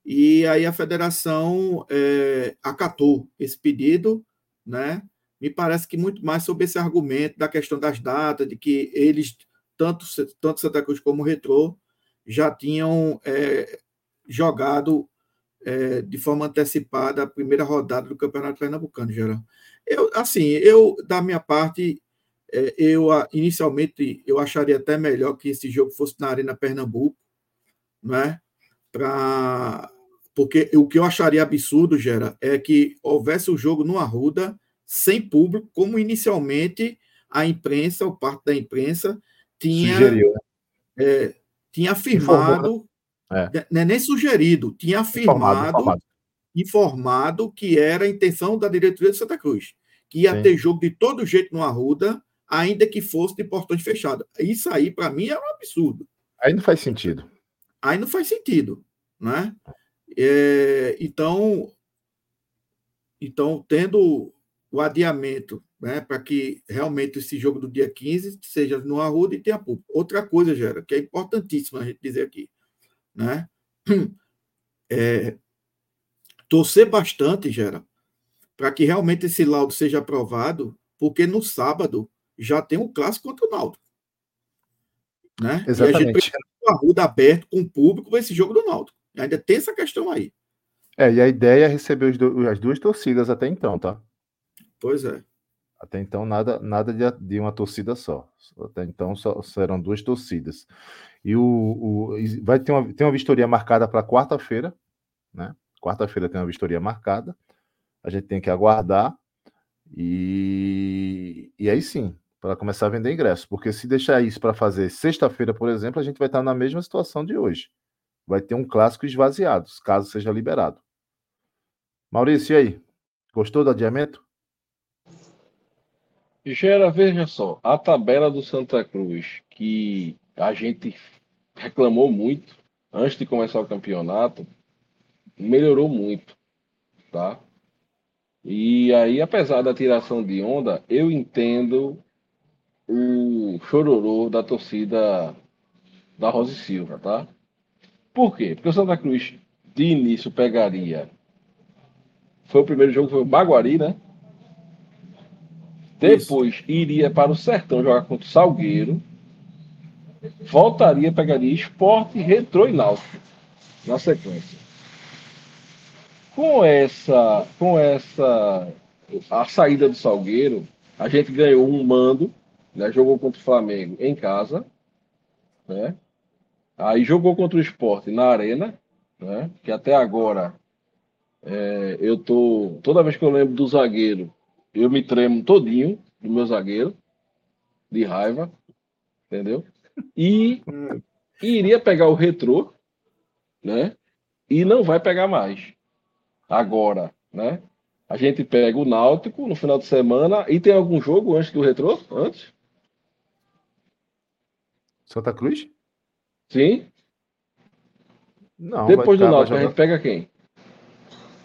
Speaker 2: E aí a federação é, acatou esse pedido, né? Me parece que muito mais sobre esse argumento da questão das datas, de que eles, tanto, tanto Santa Cruz como o Retrô, já tinham é, jogado é, de forma antecipada a primeira rodada do Campeonato Pernambucano, geral. Eu, assim, eu, da minha parte, é, eu inicialmente eu acharia até melhor que esse jogo fosse na Arena Pernambuco, né? Pra, porque o que eu acharia absurdo, Gera, é que houvesse o jogo no Arruda sem público, como inicialmente a imprensa, o parte da imprensa, tinha, Sugeriu, né? é, tinha afirmado, Informou, né? é. nem sugerido, tinha afirmado, informado, informado. informado, que era a intenção da diretoria de Santa Cruz, que ia Sim. ter jogo de todo jeito no Arruda, ainda que fosse de portões fechados. Isso aí, para mim, é um absurdo.
Speaker 3: Aí não faz sentido.
Speaker 2: Aí não faz sentido, né? É, então, então, tendo o adiamento né, para que realmente esse jogo do dia 15 seja no Arruda e tenha público. Outra coisa, Gera, que é importantíssima a gente dizer aqui, né? É, torcer bastante, Gera, para que realmente esse laudo seja aprovado, porque no sábado já tem um clássico contra o Naldo. Né? Exatamente. E a gente precisa o Arruda aberto com o público para esse jogo do Naldo. Ainda tem essa questão aí.
Speaker 3: É, e a ideia é receber as duas torcidas até então, tá?
Speaker 2: Pois é.
Speaker 3: Até então, nada, nada de, de uma torcida só. Até então, só serão duas torcidas. E o, o vai ter uma, tem uma vistoria marcada para quarta-feira, né? Quarta-feira tem uma vistoria marcada. A gente tem que aguardar. E, e aí sim, para começar a vender ingressos. Porque se deixar isso para fazer sexta-feira, por exemplo, a gente vai estar na mesma situação de hoje. Vai ter um clássico esvaziado, caso seja liberado. Maurício, e aí? Gostou do adiamento?
Speaker 4: Gera, veja só, a tabela do Santa Cruz, que a gente reclamou muito antes de começar o campeonato, melhorou muito, tá? E aí, apesar da tiração de onda, eu entendo o chororô da torcida da Rosa Silva, tá? Por quê? Porque o Santa Cruz de início pegaria. Foi o primeiro jogo, foi o Baguari, né? Depois Isso. iria para o Sertão jogar contra o Salgueiro. Voltaria, pegaria esporte, retrô e náutico na sequência. Com essa, com essa, a saída do Salgueiro, a gente ganhou um mando né? Jogou contra o Flamengo em casa, né? Aí jogou contra o Esporte na Arena, né? Que até agora é, eu tô. Toda vez que eu lembro do zagueiro, eu me tremo todinho do meu zagueiro, de raiva, entendeu? E, e iria pegar o retrô, né? E não vai pegar mais. Agora, né? A gente pega o Náutico no final de semana e tem algum jogo antes do retrô? Antes?
Speaker 3: Santa Cruz?
Speaker 4: Sim.
Speaker 3: Não.
Speaker 4: Depois do Náutico, a gente pega quem?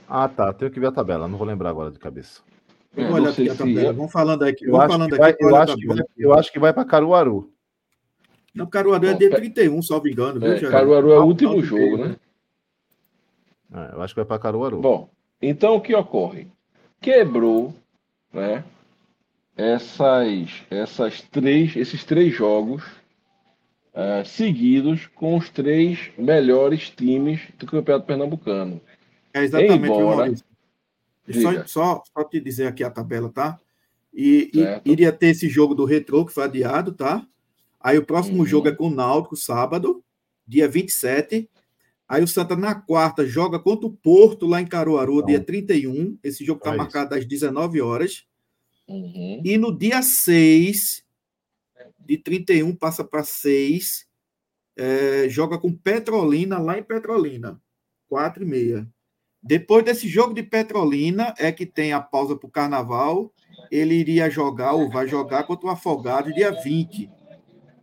Speaker 3: Ah, tá. Tenho que ver a tabela. Não vou lembrar agora de cabeça.
Speaker 2: É, Olha aqui a tabela. Vamos falando aqui.
Speaker 3: Eu, acho, falando que vai, eu, acho, que vai, eu acho que vai para Caruaru.
Speaker 2: Não, Caruaru é dia 31, salvo engano.
Speaker 4: Viu, é, Caruaru é o último jogo, né?
Speaker 3: É, eu acho que vai para Caruaru.
Speaker 4: Bom, então o que ocorre? Quebrou, né? Essas, essas três, esses três jogos uh, seguidos com os três melhores times do Campeonato Pernambucano.
Speaker 2: É exatamente, Embora... Só, só, só te dizer aqui a tabela, tá? E, e, iria ter esse jogo do Retro, que foi adiado, tá? Aí o próximo uhum. jogo é com o Náutico, sábado, dia 27. Aí o Santa, na quarta, joga contra o Porto, lá em Caruaru, dia 31. Esse jogo está marcado às 19 horas. Uhum. E no dia 6, de 31 passa para 6, é, joga com Petrolina lá em Petrolina, 4 e meia. Depois desse jogo de Petrolina é que tem a pausa para o Carnaval. Ele iria jogar ou vai jogar contra o Afogado dia 20.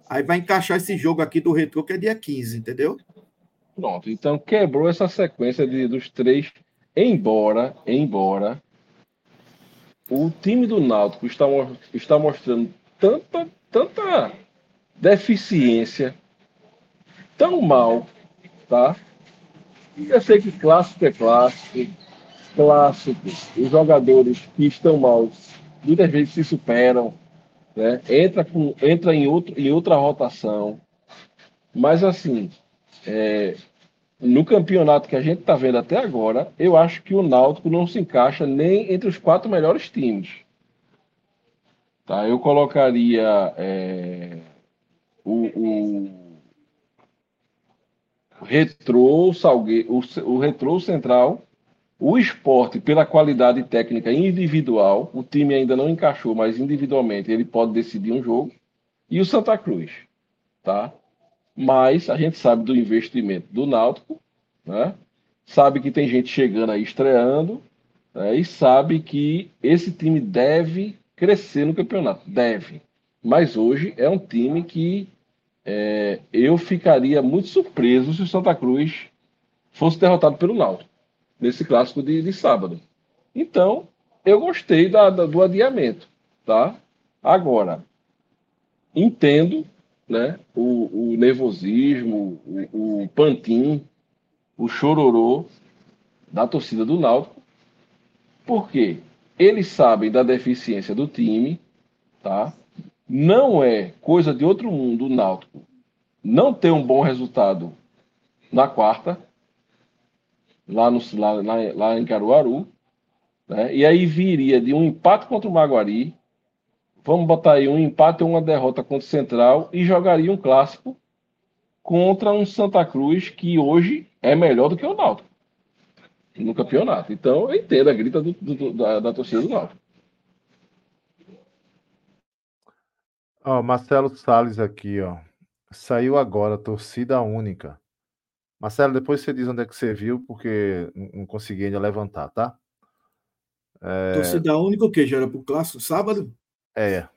Speaker 2: Aí vai encaixar esse jogo aqui do Retro, que é dia 15, entendeu?
Speaker 4: Pronto, então quebrou essa sequência de, dos três, embora, embora o time do Náutico está, está mostrando tanta tanta deficiência, tão mal, tá? Eu sei que clássico é clássico, clássico, os jogadores que estão mal muitas vezes se superam, né? entra, com, entra em, outro, em outra rotação. Mas assim, é, no campeonato que a gente está vendo até agora, eu acho que o Náutico não se encaixa nem entre os quatro melhores times. Tá, eu colocaria é, o, o, Retrô, o, Salgue, o, o Retrô Central, o esporte, pela qualidade técnica individual, o time ainda não encaixou, mas individualmente ele pode decidir um jogo, e o Santa Cruz. Tá? Mas a gente sabe do investimento do Náutico, né? sabe que tem gente chegando aí estreando, né? e sabe que esse time deve crescer no campeonato. Deve. Mas hoje é um time que é, eu ficaria muito surpreso se o Santa Cruz fosse derrotado pelo Náutico nesse clássico de, de sábado. Então, eu gostei da, da, do adiamento, tá? Agora, entendo né, o, o nervosismo, o, o o chororô da torcida do Náutico, porque eles sabem da deficiência do time, tá? Não é coisa de outro mundo o Náutico não ter um bom resultado na quarta, lá, no, lá, lá, lá em Caruaru, né? e aí viria de um empate contra o Maguari, vamos botar aí um empate ou uma derrota contra o Central e jogaria um clássico contra um Santa Cruz que hoje é melhor do que o Náutico no campeonato. Então eu entendo a grita do, do, da, da torcida do Náutico.
Speaker 3: Ó, Marcelo Salles aqui, ó. Saiu agora, torcida única. Marcelo, depois você diz onde é que você viu, porque não consegui ainda levantar, tá?
Speaker 2: É... Torcida única o quê? Já era pro clássico sábado?
Speaker 3: É.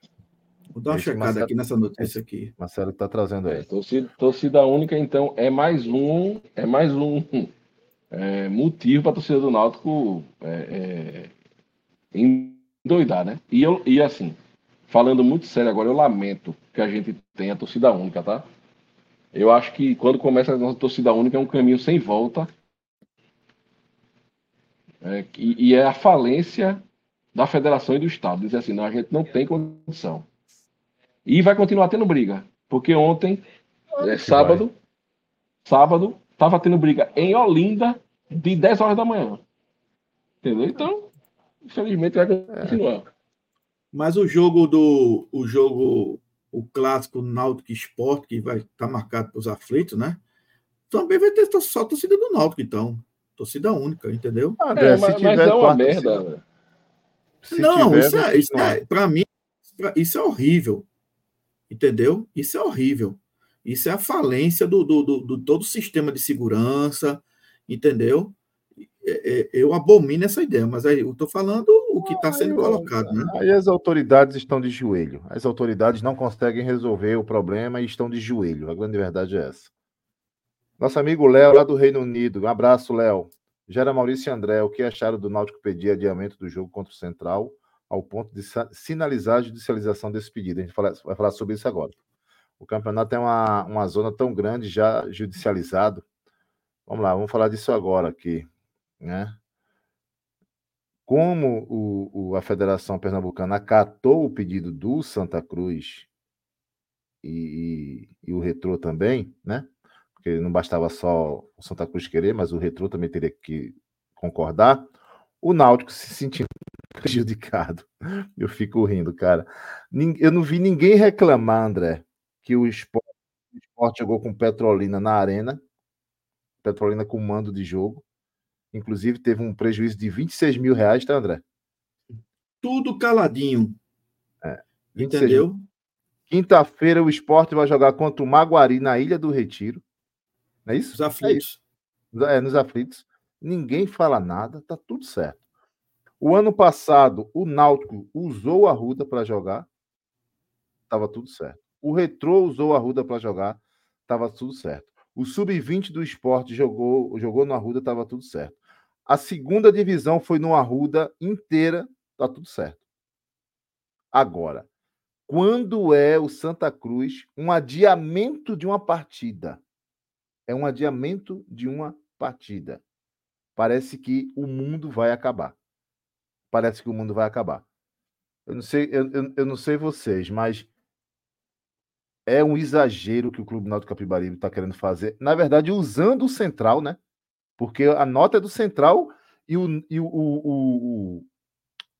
Speaker 2: Vou dar uma Esse checada Marcelo... aqui nessa notícia aqui.
Speaker 3: Marcelo está trazendo aí. É,
Speaker 4: torcida, torcida, única, então, é mais um, é mais um é, motivo para a torcida do Náutico é, é, endoidar, né? E, eu, e assim, falando muito sério agora, eu lamento que a gente tenha torcida única, tá? Eu acho que quando começa a nossa torcida única é um caminho sem volta. É, e, e, é a falência da federação e do Estado. Dizer assim, não, a gente não tem condição. E vai continuar tendo briga. Porque ontem, é, sábado, vai. sábado, estava tendo briga em Olinda de 10 horas da manhã. Entendeu? Então, infelizmente vai continuar.
Speaker 2: Mas o jogo do o jogo o clássico Náutico Esporte, que vai estar tá marcado para os aflitos, né? Também vai ter só a torcida do Náutico, então. Torcida única, entendeu?
Speaker 4: Ah, é, mas, mas é uma merda.
Speaker 2: Não, tiver, isso é, isso é para mim, isso é horrível. Entendeu? Isso é horrível. Isso é a falência do, do, do, do todo o sistema de segurança, entendeu? É, é, eu abomino essa ideia, mas aí eu estou falando o que está sendo colocado. Né?
Speaker 3: Aí as autoridades estão de joelho. As autoridades não conseguem resolver o problema e estão de joelho. A grande verdade é essa. Nosso amigo Léo, lá do Reino Unido. Um abraço, Léo. Gera Maurício e André, o que acharam do Náutico pedir adiamento do jogo contra o Central ao ponto de sinalizar a judicialização desse pedido? A gente vai falar sobre isso agora. O campeonato é uma, uma zona tão grande já judicializado. Vamos lá, vamos falar disso agora aqui né? Como o, o, a Federação Pernambucana acatou o pedido do Santa Cruz e, e, e o Retrô também, né? Porque não bastava só o Santa Cruz querer, mas o Retrô também teria que concordar. O Náutico se sentindo prejudicado. Eu fico rindo, cara. Eu não vi ninguém reclamar, André, que o esporte, o esporte jogou com Petrolina na arena, Petrolina com mando de jogo, Inclusive, teve um prejuízo de 26 mil reais, tá, André?
Speaker 2: Tudo caladinho.
Speaker 3: É, Entendeu? Quinta-feira, o esporte vai jogar contra o Maguari na Ilha do Retiro. Não é isso?
Speaker 2: Os aflitos.
Speaker 3: É, é, nos aflitos. Ninguém fala nada, tá tudo certo. O ano passado, o Náutico usou a Ruda para jogar, estava tudo certo. O Retrô usou a Ruda para jogar, estava tudo certo. O sub-20 do esporte jogou, jogou no Arruda, estava tudo certo. A segunda divisão foi no Arruda inteira, tá tudo certo. Agora, quando é o Santa Cruz um adiamento de uma partida? É um adiamento de uma partida. Parece que o mundo vai acabar. Parece que o mundo vai acabar. Eu não sei, eu, eu, eu não sei vocês, mas é um exagero que o Clube Náutico Capibaribe está querendo fazer. Na verdade, usando o Central, né? Porque a nota é do Central e o, e o, o,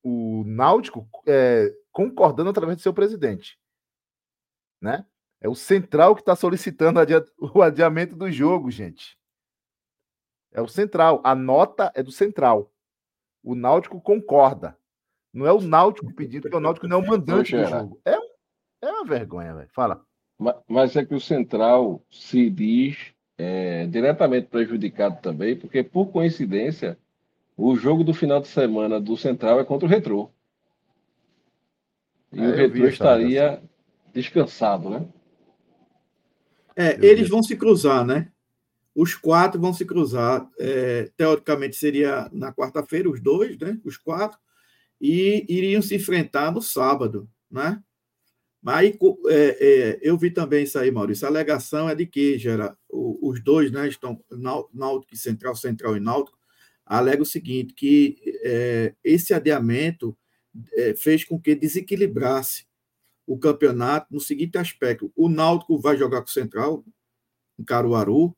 Speaker 3: o, o Náutico é, concordando através do seu presidente. Né? É o Central que está solicitando o adiamento do jogo, gente. É o Central. A nota é do Central. O Náutico concorda. Não é o Náutico pedindo, porque o Náutico não é o mandante do jogo. É, é uma vergonha, velho. Fala.
Speaker 4: Mas é que o Central se diz é, diretamente prejudicado também, porque, por coincidência, o jogo do final de semana do Central é contra o Retrô. E é, o Retrô estaria descansado, né?
Speaker 2: É, eles vão se cruzar, né? Os quatro vão se cruzar. É, teoricamente seria na quarta-feira, os dois, né? Os quatro. E iriam se enfrentar no sábado, né? Mas é, é, eu vi também isso aí, Maurício. A alegação é de que, gera, os dois, né, estão, Náutico Central, Central e Náutico, alega o seguinte, que é, esse adiamento é, fez com que desequilibrasse o campeonato no seguinte aspecto. O Náutico vai jogar com o Central, em Caruaru,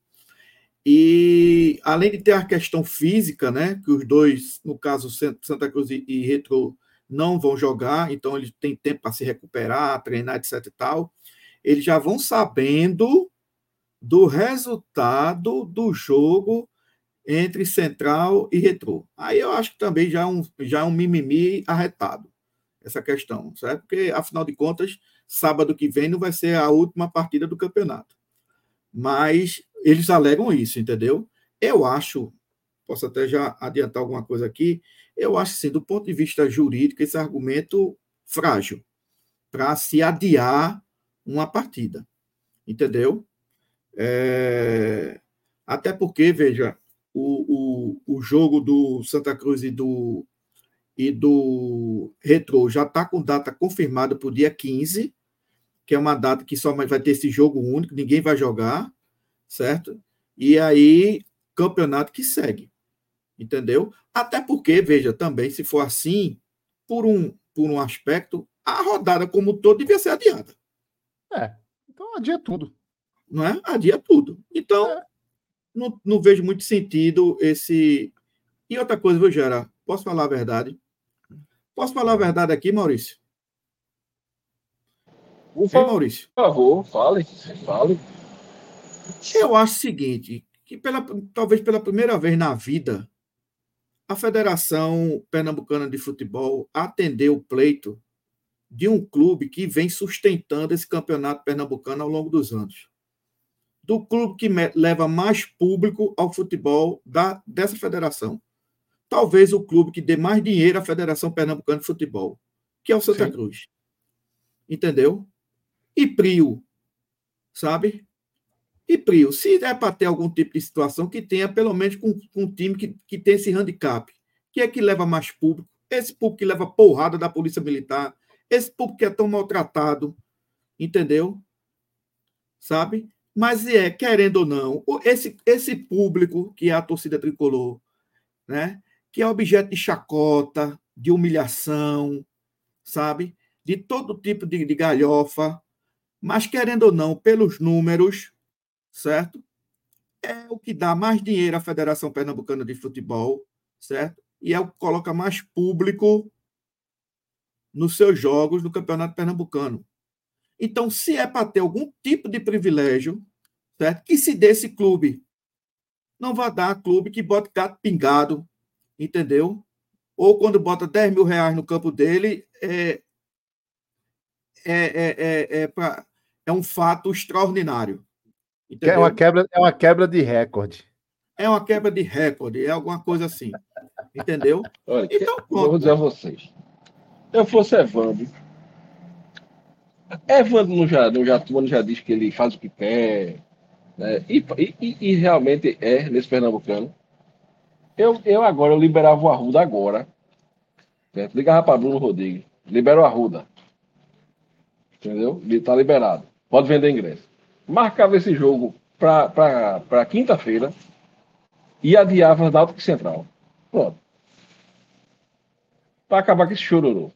Speaker 2: e além de ter a questão física, né, que os dois, no caso Santa Cruz e Retro, não vão jogar, então eles têm tempo para se recuperar, treinar, etc e tal. Eles já vão sabendo do resultado do jogo entre Central e Retrô. Aí eu acho que também já é um, já é um mimimi arretado, essa questão, certo? Porque, afinal de contas, sábado que vem não vai ser a última partida do campeonato. Mas eles alegam isso, entendeu? Eu acho, posso até já adiantar alguma coisa aqui, eu acho, assim, do ponto de vista jurídico, esse argumento frágil para se adiar uma partida. Entendeu? É... Até porque, veja, o, o, o jogo do Santa Cruz e do, e do Retro já está com data confirmada para o dia 15, que é uma data que só vai ter esse jogo único, ninguém vai jogar, certo? E aí, campeonato que segue entendeu? Até porque, veja, também, se for assim, por um, por um aspecto, a rodada como todo devia ser adiada.
Speaker 3: É, então adia tudo.
Speaker 2: Não é? Adia tudo. Então, é. não, não vejo muito sentido esse. E outra coisa, vou gerar. Posso falar a verdade? Posso falar a verdade aqui, Maurício?
Speaker 4: Por favor, Maurício. Por favor, fale, fale.
Speaker 2: Eu acho o seguinte, que pela, talvez pela primeira vez na vida, a Federação Pernambucana de Futebol atendeu o pleito de um clube que vem sustentando esse campeonato pernambucano ao longo dos anos. Do clube que leva mais público ao futebol da, dessa federação. Talvez o clube que dê mais dinheiro à Federação Pernambucana de Futebol, que é o Santa Sim. Cruz. Entendeu? E Prio, sabe? E Prio, se é para ter algum tipo de situação que tenha, pelo menos com, com um time que, que tem esse handicap, que é que leva mais público, esse público que leva porrada da Polícia Militar, esse público que é tão maltratado, entendeu? Sabe? Mas é, querendo ou não, esse, esse público que é a torcida tricolor, né? que é objeto de chacota, de humilhação, sabe? De todo tipo de, de galhofa, mas querendo ou não, pelos números, certo? É o que dá mais dinheiro à Federação Pernambucana de Futebol, certo? E é o que coloca mais público nos seus jogos no Campeonato Pernambucano. Então, se é para ter algum tipo de privilégio, certo? Que se dê esse clube. Não vai dar clube que bota gato pingado, entendeu? Ou quando bota 10 mil reais no campo dele, é, é, é, é, é, pra, é um fato extraordinário.
Speaker 3: Entendeu? É uma quebra, é uma quebra de recorde.
Speaker 2: É uma quebra de recorde, é alguma coisa assim. Entendeu?
Speaker 4: Olha, então, pronto. vou dizer a vocês. Eu fosse Evandro. Evandro não já, não já, não já diz que ele faz o que quer. Né? E, e, e, realmente é nesse Pernambucano. Eu, eu agora, eu liberava o Arruda agora. Certo? Ligava para Bruno Rodrigues. Libera o Arruda. Entendeu? Ele está liberado. Pode vender ingresso marcava esse jogo para quinta-feira e adiava Náutico Central. Pronto. Para acabar com esse chororô.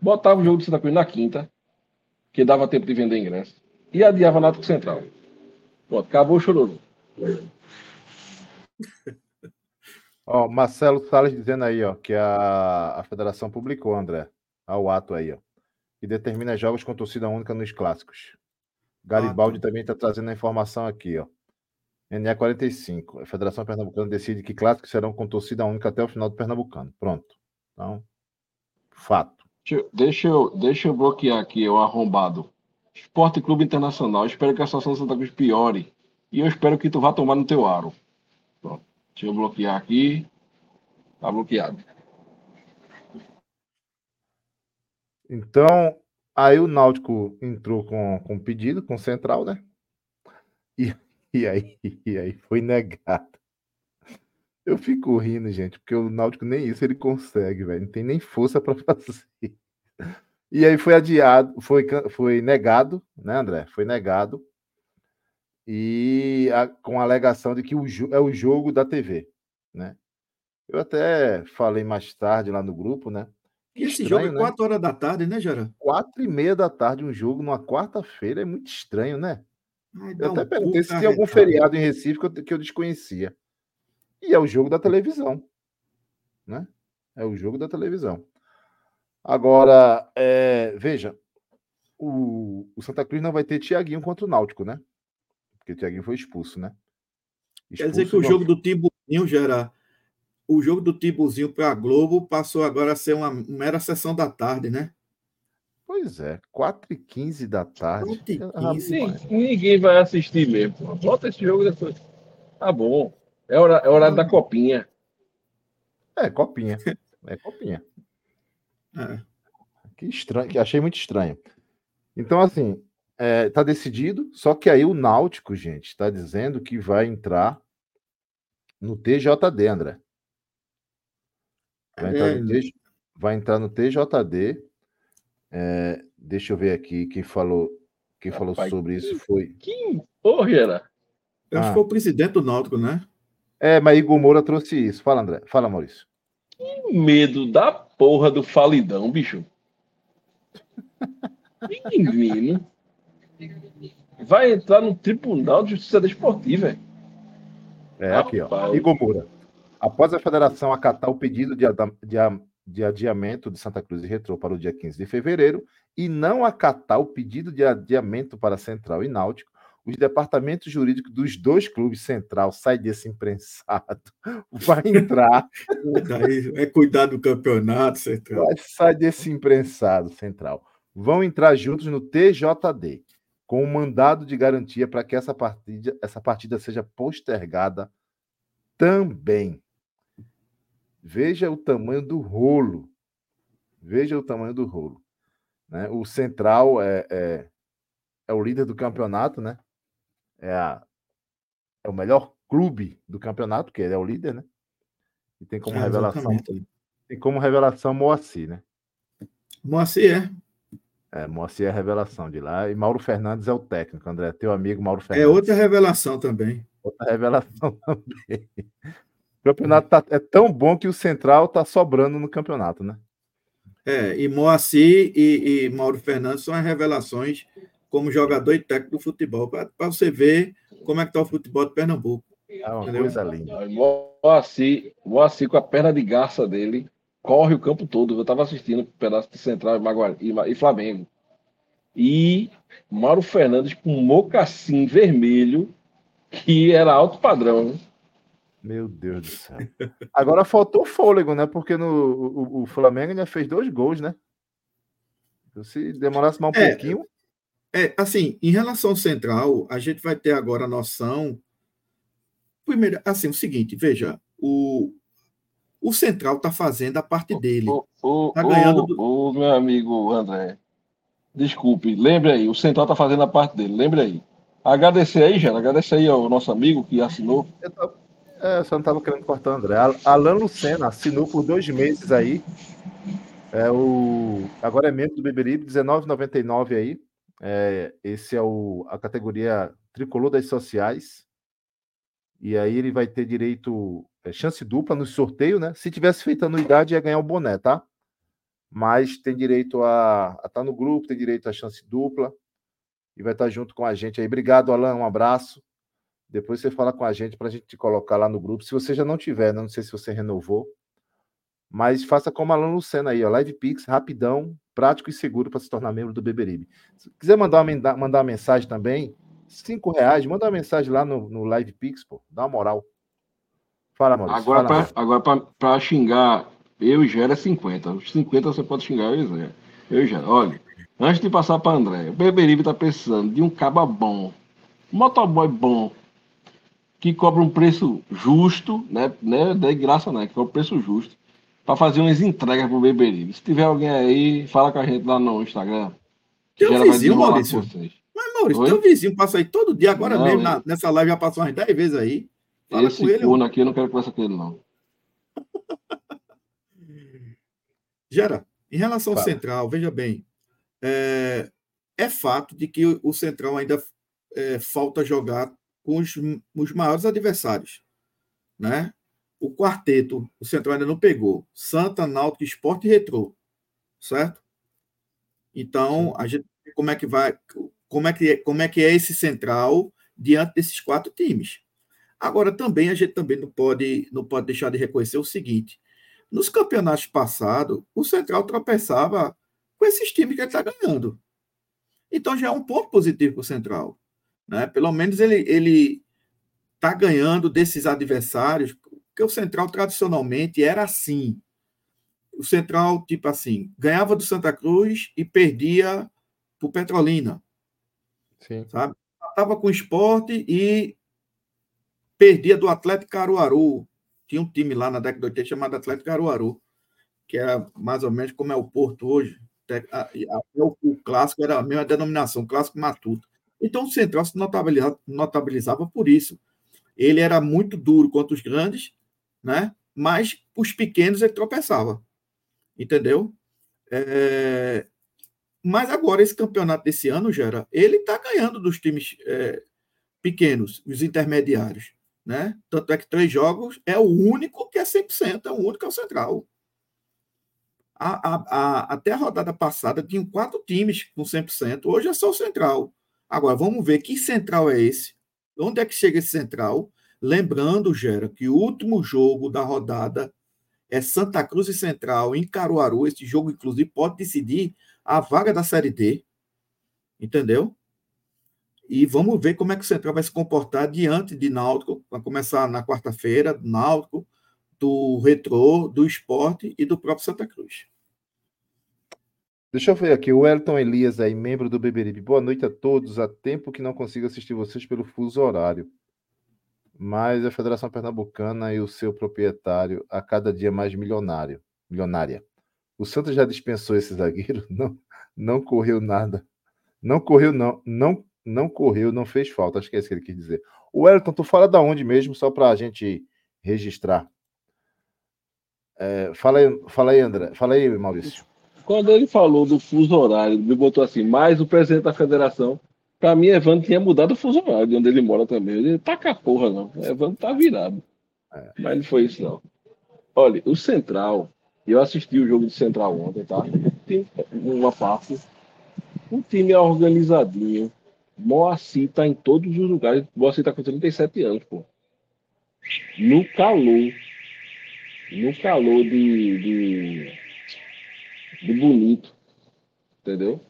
Speaker 4: Botava o jogo de Santa Cruz na quinta, que dava tempo de vender ingresso. e adiava Náutico Central. Pronto, acabou o chororô.
Speaker 3: Ó, Marcelo Salles dizendo aí, ó, que a, a federação publicou, André, ao ato aí, ó, e determina jogos com torcida única nos clássicos. Garibaldi ah, tá. também está trazendo a informação aqui, ó. NE 45. A Federação Pernambucana decide que clássicos serão com torcida única até o final do Pernambucano. Pronto. Então, fato.
Speaker 4: Deixa eu, deixa eu bloquear aqui o arrombado. Esporte Clube Internacional. Espero que a situação de Santa Cruz piore. E eu espero que tu vá tomar no teu aro. Pronto. Deixa eu bloquear aqui. Tá bloqueado.
Speaker 3: Então, aí o Náutico entrou com, com pedido, com central, né? E, e, aí, e aí foi negado. Eu fico rindo, gente, porque o Náutico nem isso ele consegue, velho. Não tem nem força para fazer. E aí foi adiado, foi, foi negado, né, André? Foi negado. E a, com a alegação de que o, é o jogo da TV, né? Eu até falei mais tarde lá no grupo, né?
Speaker 2: E esse estranho, jogo é 4 né? horas da tarde, né, Jara?
Speaker 3: 4 e meia da tarde, um jogo numa quarta-feira é muito estranho, né? Ai, eu até um perguntei se tem algum feriado em Recife que eu, que eu desconhecia. E é o jogo da televisão. Né? É o jogo da televisão. Agora, é, veja, o, o, Santa Cruz não vai ter Tiaguinho contra o Náutico, né? Porque o Tiaguinho foi expulso, né?
Speaker 2: Expulso Quer dizer que o jogo do Tibuzinho, Gera, o jogo do Tibuzinho para a Globo passou agora a ser uma mera sessão da tarde, né?
Speaker 3: Pois é, 4h15 da tarde.
Speaker 4: 4h15, ninguém vai assistir mesmo. Bota esse jogo depois. Tá bom. É, hora, é horário da copinha.
Speaker 3: É, copinha. É copinha. É. Que estranho, que achei muito estranho. Então, assim, é, tá decidido, só que aí o Náutico, gente, está dizendo que vai entrar no TJD, André. Vai entrar no, TJ, vai entrar no TJD. É, deixa eu ver aqui quem falou, quem Rapaz, falou sobre isso foi.
Speaker 4: Que porra,
Speaker 2: Eu acho que foi o presidente do Náutico, né?
Speaker 3: É, mas Igor Moura trouxe isso. Fala, André. Fala, Maurício.
Speaker 4: Que medo da porra do falidão, bicho. Menino. Vai entrar no Tribunal de Justiça Desportiva.
Speaker 3: É, aqui, ó. Igor Moura. Após a federação acatar o pedido de, de, de adiamento de Santa Cruz e Retrô para o dia 15 de fevereiro e não acatar o pedido de adiamento para Central e Náutico, os departamentos jurídicos dos dois clubes central sai desse imprensado, vai entrar.
Speaker 2: é cuidar do campeonato central.
Speaker 3: Vai sair desse imprensado central. Vão entrar juntos no TJD, com um mandado de garantia para que essa partida, essa partida seja postergada também. Veja o tamanho do rolo. Veja o tamanho do rolo. Né? O Central é, é, é o líder do campeonato, né? é, a, é o melhor clube do campeonato, porque ele é o líder, né? E tem como é, revelação. Tem como revelação Moacir, né?
Speaker 2: Moacir é.
Speaker 3: É, Moacir é a revelação de lá. E Mauro Fernandes é o técnico, André. Teu amigo Mauro Fernandes.
Speaker 2: É outra revelação também.
Speaker 3: Outra revelação também. O campeonato tá, é tão bom que o Central tá sobrando no campeonato, né?
Speaker 2: É, e Moacir e, e Mauro Fernandes são as revelações como jogador e técnico do futebol, para você ver como é que está o futebol de Pernambuco.
Speaker 3: É uma entendeu? coisa linda.
Speaker 4: Moacir, Moacir, com a perna de garça dele, corre o campo todo. Eu estava assistindo um pedaço de Central e, e Flamengo. E Mauro Fernandes com um mocassim vermelho, que era alto padrão.
Speaker 3: Meu Deus do céu. Agora faltou fôlego, né? Porque no, o, o Flamengo ainda fez dois gols, né? Se demorasse mais um é, pouquinho.
Speaker 2: É, assim, em relação ao central, a gente vai ter agora a noção. Primeiro, assim, o seguinte, veja, o, o central está fazendo a parte dele. O,
Speaker 4: o, tá ganhando. O, do... o meu amigo André, desculpe, lembre aí, o central está fazendo a parte dele, lembre aí. Agradecer aí, Gera, agradecer aí ao nosso amigo que assinou.
Speaker 3: Eu é, só não estava querendo cortar o André. Alan Lucena assinou por dois meses aí. É o... Agora é membro do Beberibe, R$19,99 aí. É, esse é o, a categoria tricolor das sociais. E aí ele vai ter direito, é, chance dupla no sorteio, né? Se tivesse feito anuidade, ia ganhar o boné, tá? Mas tem direito a estar tá no grupo, tem direito a chance dupla. e vai estar junto com a gente aí. Obrigado, Alan, um abraço. Depois você fala com a gente para a gente te colocar lá no grupo. Se você já não tiver, né, não sei se você renovou, mas faça como Alan Lucena aí, ó, Live Pix, rapidão, prático e seguro para se tornar membro do Beberibe. Se quiser mandar uma, mandar uma mensagem também, cinco reais, manda uma mensagem lá no, no Live Pix, pô, dá uma moral.
Speaker 4: Fala, Maurício. Agora, para xingar eu e Gera é 50. Os 50 você pode xingar eu e Zé. Eu Gera. Olha, antes de passar para André, o Beberibe tá precisando de um caba bom, um motoboy bom, que cobra um preço justo, né? Não é de graça, não, que cobra um preço justo, para fazer umas entregas pro Beberibe. Se tiver alguém aí, fala com a gente lá no Instagram.
Speaker 2: Teu vizinho, Maurício. Mas, Maurício, Oi? teu vizinho passa aí todo dia, agora não, mesmo, na, nessa live já passou umas 10 vezes aí.
Speaker 4: Fala Esse com ele. Corno aqui eu não quero conversar com ele, não.
Speaker 2: Gera, em relação ao Central, veja bem, é, é, fato de que o Central ainda é, falta jogar com os, os maiores adversários. Né? O quarteto, o Central ainda não pegou. Santa, Náutico, Esporte e Retrô. Certo? Então, a gente como é que vai, como é que é, como é que é esse Central diante desses quatro times. Agora também a gente também não pode não pode deixar de reconhecer o seguinte: nos campeonatos passados, o Central tropeçava com esses times que ele está ganhando. Então já é um ponto positivo para o Central. Né? Pelo menos ele ele está ganhando desses adversários, porque o Central tradicionalmente era assim. O Central, tipo assim, ganhava do Santa Cruz e perdia para o Petrolina. Sim. Sabe? Estava com o esporte e perdia do Atlético Caruaru. Tinha um time lá na década de 80 chamado Atlético Caruaru, que era mais ou menos como é o Porto hoje. O clássico era a mesma denominação, clássico matuto. Então o Central se notabilizava, notabilizava por isso. Ele era muito duro contra os grandes, né? mas os pequenos ele tropeçava. Entendeu? É... Mas agora, esse campeonato desse ano, Gera, ele está ganhando dos times é, pequenos, os intermediários. Né? Tanto é que três jogos é o único que é 100%, é o único que é o central. A, a, a, até a rodada passada tinham quatro times com 100%, hoje é só o central. Agora, vamos ver que central é esse? Onde é que chega esse central? Lembrando, Gera, que o último jogo da rodada é Santa Cruz e Central em Caruaru. Esse jogo, inclusive, pode decidir a vaga da Série D. Entendeu? E vamos ver como é que o Central vai se comportar diante de Náutico. Vai começar na quarta-feira, Náutico, do Retrô, do Esporte e do próprio Santa Cruz.
Speaker 3: Deixa eu ver aqui, o Elton Elias aí, membro do Beberibe. Boa noite a todos. Há tempo que não consigo assistir vocês pelo fuso horário. Mas a Federação Pernambucana e o seu proprietário a cada dia mais milionário, milionária. O Santos já dispensou esse zagueiro? Não, não correu nada. Não correu, não. Não, não correu, não fez falta. Acho que é isso que ele quis dizer. O Elton, tu fala da onde mesmo, só para a gente registrar. É, fala, aí, fala aí, André. Fala aí, Maurício.
Speaker 4: Quando ele falou do fuso horário, me botou assim, mais o presidente da federação. Para mim, Evandro tinha mudado o fuso horário de onde ele mora também. Ele tá com a porra, não. Evandro tá virado. É. Mas não foi isso, não. Olha, o Central, eu assisti o jogo de Central ontem, tá? Tem uma parte. Um time organizadinho. Moacir tá em todos os lugares. Moacir tá com 37 anos, pô. No calor. No calor de, de de bonito. Entendeu?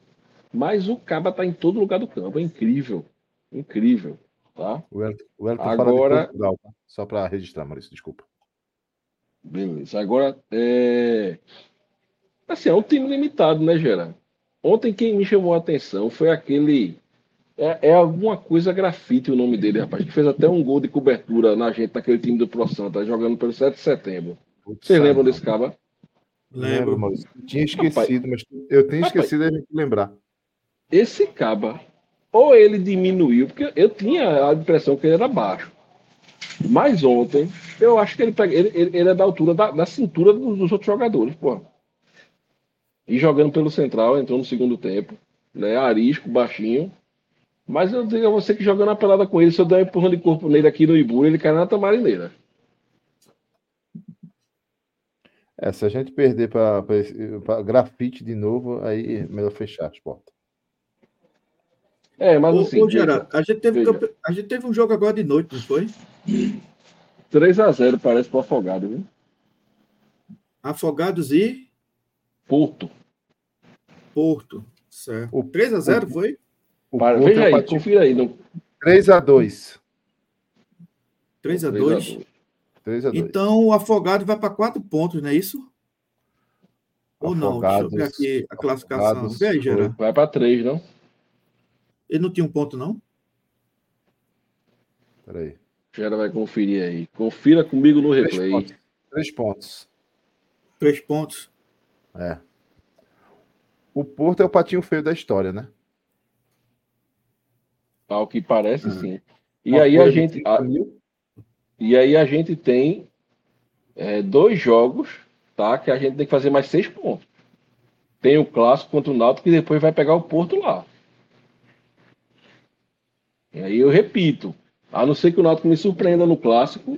Speaker 4: Mas o Caba tá em todo lugar do campo. É incrível. Incrível. Tá?
Speaker 3: O Elton, o Elton Agora... Portugal, tá? Só para registrar, Maurício, desculpa.
Speaker 4: Beleza. Agora, é... Assim, é um time limitado, né, Gerard? Ontem quem me chamou a atenção foi aquele. É, é, alguma coisa grafite o nome dele, rapaz, que fez até um gol de cobertura na gente, naquele time do Pro Santa, jogando pelo 7 de setembro. Vocês lembram desse caba?
Speaker 3: Lembro, Maurício. Tinha esquecido, Rapaz, mas eu tenho esquecido de lembrar.
Speaker 4: Esse caba, ou ele diminuiu, porque eu tinha a impressão que ele era baixo. Mas ontem, eu acho que ele, pega, ele, ele, ele é da altura da, da cintura dos, dos, outros jogadores, pô. E jogando pelo central, entrou no segundo tempo, né? Arisco, baixinho. Mas eu digo a você que jogando a pelada com ele, se eu der um empurrão de corpo nele aqui no Ibu, ele cai na tamarineira.
Speaker 3: É, se a gente perder para grafite de novo, aí é melhor fechar as portas.
Speaker 4: É, mas assim.
Speaker 2: Ô, Gerardo, a gente, teve, a gente teve um jogo agora de noite, não foi?
Speaker 4: 3x0 parece pro Afogado, viu?
Speaker 2: Afogados e.
Speaker 4: Porto.
Speaker 2: Porto, certo. O 3x0 foi?
Speaker 4: O Para, veja aí, confira aí. No...
Speaker 3: 3x2.
Speaker 2: 3x2? 3x2. Então o Afogado vai para 4 pontos, não é isso? Ou não? Deixa eu ver aqui a classificação.
Speaker 4: Vai para 3, não?
Speaker 2: Ele não tinha um ponto, não?
Speaker 3: Peraí.
Speaker 4: Gera vai conferir aí. Confira comigo no replay.
Speaker 3: Três pontos.
Speaker 2: Três pontos.
Speaker 3: É. O Porto é o patinho feio da história, né?
Speaker 4: Ao que parece, hum. sim. E aí a gente. A, e aí a gente tem é, dois jogos, tá? Que a gente tem que fazer mais seis pontos. Tem o clássico contra o Náutico que depois vai pegar o Porto lá. E aí eu repito, a não ser que o Náutico me surpreenda no clássico,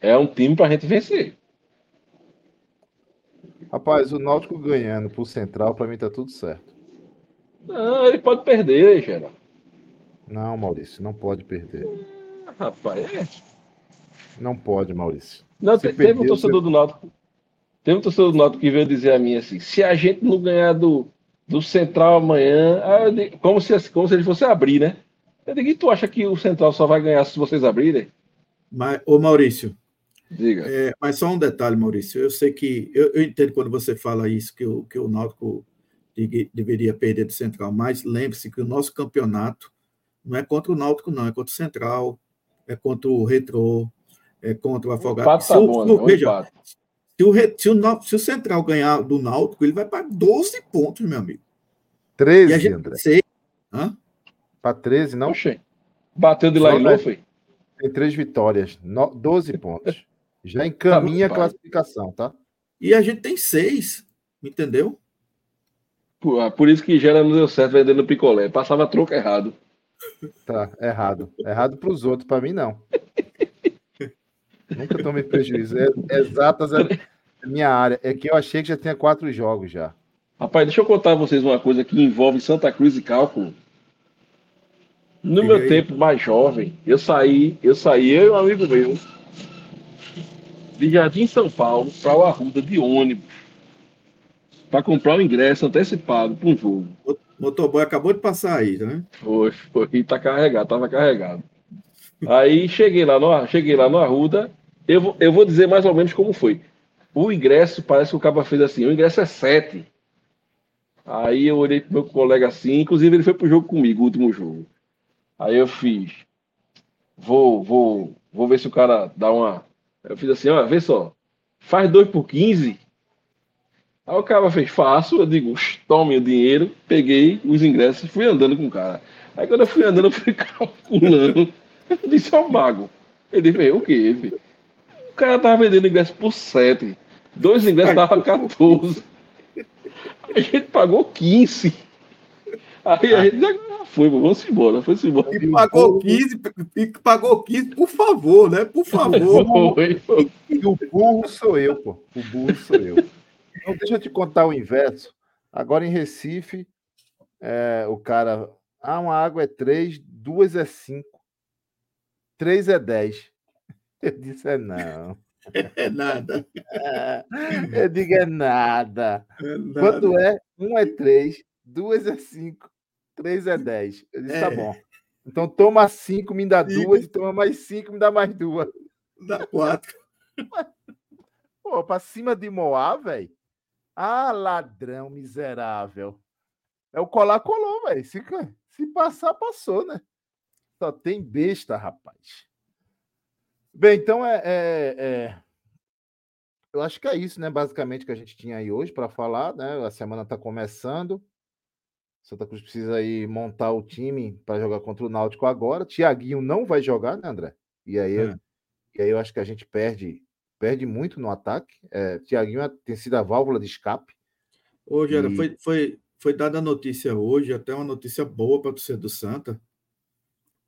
Speaker 4: é um time para a gente vencer.
Speaker 3: Rapaz, o Náutico ganhando pro Central, para mim tá tudo certo.
Speaker 4: Não, ele pode perder, Geraldo.
Speaker 3: Não, Maurício, não pode perder.
Speaker 4: Ah, rapaz, é.
Speaker 3: Não pode, Maurício.
Speaker 4: Não, se teve um torcedor você... do Náutico. Teve um torcedor do Náutico que veio dizer a mim assim: se a gente não ganhar do, do Central amanhã, digo, como, se, como se ele fosse abrir, né? Eu digo, e tu acha que o Central só vai ganhar se vocês abrirem?
Speaker 2: Mas, ô Maurício.
Speaker 4: Diga.
Speaker 2: É, mas só um detalhe, Maurício. Eu sei que. Eu, eu, entendo quando você fala isso, que o, que o Náutico deveria perder do Central, mas lembre-se que o nosso campeonato não é contra o Náutico, não, é contra o Central, é contra o Retrô, é contra o Afogado.
Speaker 4: Se, tá bom, o, veja,
Speaker 2: se, o, se, o, se o Central ganhar do Náutico, ele vai para 12 pontos, meu amigo.
Speaker 3: 13, e a gente, André.
Speaker 2: Sei, hã?
Speaker 3: Para 13, não?
Speaker 4: Oxê. Bateu de lá e foi?
Speaker 3: Tem três vitórias, no, 12 pontos. Já encaminha tá a classificação, tá?
Speaker 2: E a gente tem seis, entendeu?
Speaker 4: Por, ah, por isso que Gera não deu certo vendendo picolé. Passava troco errado.
Speaker 3: Tá, errado. Errado para os outros, para mim não. Nunca tomei prejuízo. É, exatas é minha área. É que eu achei que já tinha quatro jogos já.
Speaker 4: Rapaz, deixa eu contar a vocês uma coisa que envolve Santa Cruz e cálculo. No meu tempo mais jovem, eu saí, eu saí, eu e um amigo meu, de Jardim São Paulo para o Arruda de ônibus, para comprar o ingresso antecipado para um jogo.
Speaker 2: O motoboy acabou de passar aí, né?
Speaker 4: Foi, foi, e tá carregado, tava carregado. Aí cheguei lá no, cheguei lá no Arruda, eu eu vou dizer mais ou menos como foi. O ingresso, parece que o cara fez assim, o ingresso é 7. Aí eu olhei pro meu colega assim, inclusive ele foi pro jogo comigo, o último jogo. Aí eu fiz, vou, vou, vou ver se o cara dá uma. Eu fiz assim, ó, vê só, faz 2 por 15. Aí o cara fez, faço, eu digo, tome o dinheiro, peguei os ingressos e fui andando com o cara. Aí quando eu fui andando, eu fui calculando. Eu disse ao mago. Ele disse, o quê? O cara tava vendendo ingresso por 7. Dois ingressos estavam 14. A gente pagou 15. Aí a gente foi, vamos embora, foi embora.
Speaker 2: E pagou 15, e pagou 15, por favor, né? Por favor. Foi,
Speaker 3: foi. E o burro sou eu, pô. O burro sou eu. Então, deixa eu te contar o inverso. Agora em Recife, é, o cara. Ah, uma água é 3, duas é 5, 3 é 10. Eu disse, é não.
Speaker 2: É nada.
Speaker 3: eu digo, é nada. é nada. Quanto é? Um é 3, duas é 5, 3 é 10. Eu disse, tá é. tá bom. Então toma 5, me dá duas, e toma mais 5, me dá mais duas.
Speaker 2: Dá 4.
Speaker 3: Pô, pra cima de Moá, velho. Ah, ladrão miserável. É o colar colou, velho. Se, se passar, passou, né? Só tem besta, rapaz. Bem, então é, é, é, Eu acho que é isso, né? Basicamente que a gente tinha aí hoje para falar, né? A semana está começando. Santa Cruz precisa aí montar o time para jogar contra o Náutico agora. Tiaguinho não vai jogar, né, André? E aí, é. e aí eu acho que a gente perde perde muito no ataque. É, Tiaguinho tem sido a válvula de escape.
Speaker 2: Hoje e... foi, foi, foi dada a notícia hoje, até uma notícia boa para o torcedor do Santa,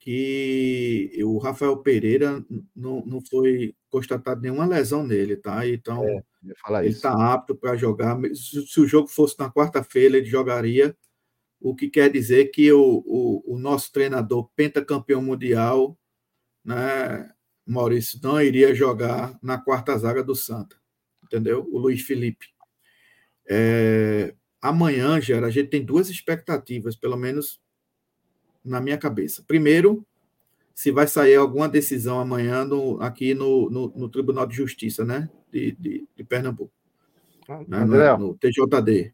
Speaker 2: que o Rafael Pereira não, não foi constatado nenhuma lesão nele, tá? Então, é, ele está apto para jogar. Se, se, o jogo fosse na quarta-feira, ele jogaria o que quer dizer que o, o, o nosso treinador pentacampeão mundial, né, Maurício, não iria jogar na quarta zaga do Santa, entendeu? O Luiz Felipe. É, amanhã, Gera, a gente tem duas expectativas, pelo menos na minha cabeça. Primeiro, se vai sair alguma decisão amanhã no, aqui no, no, no, Tribunal de Justiça, né? De, de, de Pernambuco.
Speaker 3: Ah, né? André, no,
Speaker 2: no, TJD.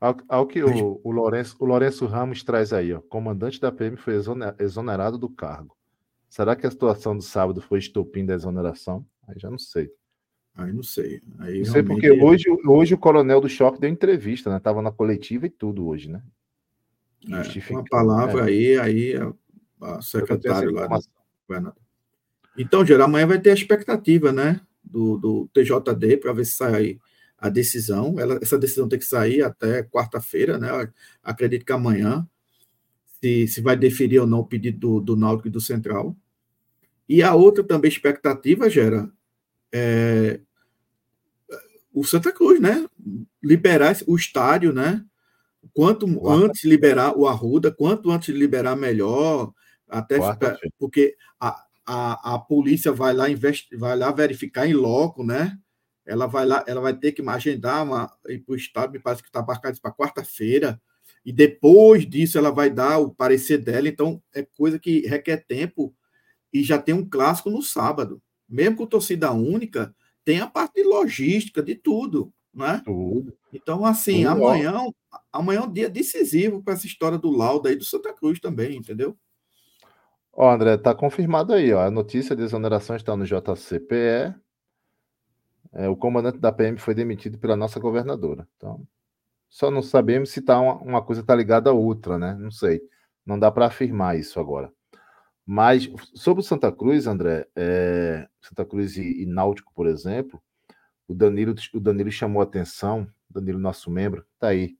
Speaker 3: Ao, ao que o, o, Lourenço, o Lourenço Ramos traz aí, ó, comandante da PM foi exonerado do cargo. Será que a situação do sábado foi estopim da exoneração? Aí já não sei.
Speaker 2: Aí não sei. Aí
Speaker 3: não sei porque hoje, hoje o coronel do choque deu entrevista, né? Tava na coletiva e tudo hoje, né?
Speaker 2: É, uma palavra né? aí, aí a, a secretário lá. Então, geral, amanhã vai ter a expectativa, né? Do, do TJD para ver se sai a decisão. Ela, essa decisão tem que sair até quarta-feira, né? Acredito que amanhã, se, se vai deferir ou não o pedido do, do Náutico e do Central. E a outra também expectativa, Gera, é o Santa Cruz, né? Liberar o estádio, né? Quanto antes liberar o Arruda, quanto antes liberar melhor, até ficar, porque a, a, a polícia vai lá investe, vai lá verificar em loco, né? Ela vai lá, ela vai ter que agendar uma ir para o estado, me parece que está marcado para quarta-feira, e depois disso ela vai dar o parecer dela, então é coisa que requer tempo e já tem um clássico no sábado. Mesmo com torcida única, tem a parte de logística, de tudo, né? Tudo. Então, assim, amanhã, amanhã é um dia decisivo para essa história do laudo aí do Santa Cruz também, entendeu?
Speaker 3: Ó, André, tá confirmado aí, ó. A notícia de exoneração está no JCPE. É, o comandante da PM foi demitido pela nossa governadora. Então, só não sabemos se tá uma, uma coisa está ligada à outra, né? Não sei. Não dá para afirmar isso agora. Mas sobre o Santa Cruz, André, é, Santa Cruz e, e, Náutico, por exemplo, o Danilo, o Danilo chamou a atenção, Danilo, nosso membro, tá aí,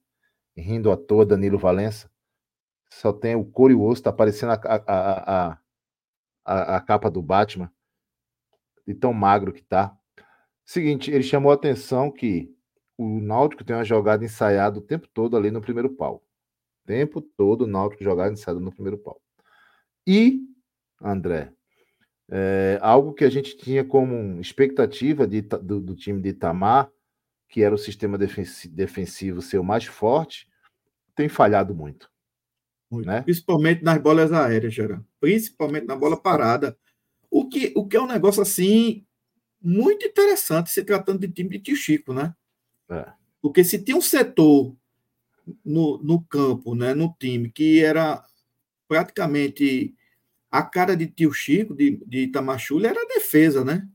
Speaker 3: rindo à toa, Danilo Valença. Só tem o couro e o osso, tá aparecendo a, a, a, a, a capa do Batman, de tão magro que tá. Seguinte, ele chamou a atenção que o Náutico tem uma jogada ensaiada o tempo todo ali no primeiro pau. O tempo todo o Náutico jogada ensaiada no primeiro pau. E André. É, algo que a gente tinha como expectativa de, do, do, time de Itamar, que era o sistema defensivo ser o mais forte, tem falhado muito.
Speaker 2: muito. Né? Principalmente nas bolas aéreas, Gerard. Principalmente na bola parada. O que, o que é um negócio assim muito interessante se tratando de time de tio Chico, né? É. Porque se tinha um setor no, no campo, né, no time, que era praticamente a cara de tio Chico, de, de Itamachule, era a defesa, né?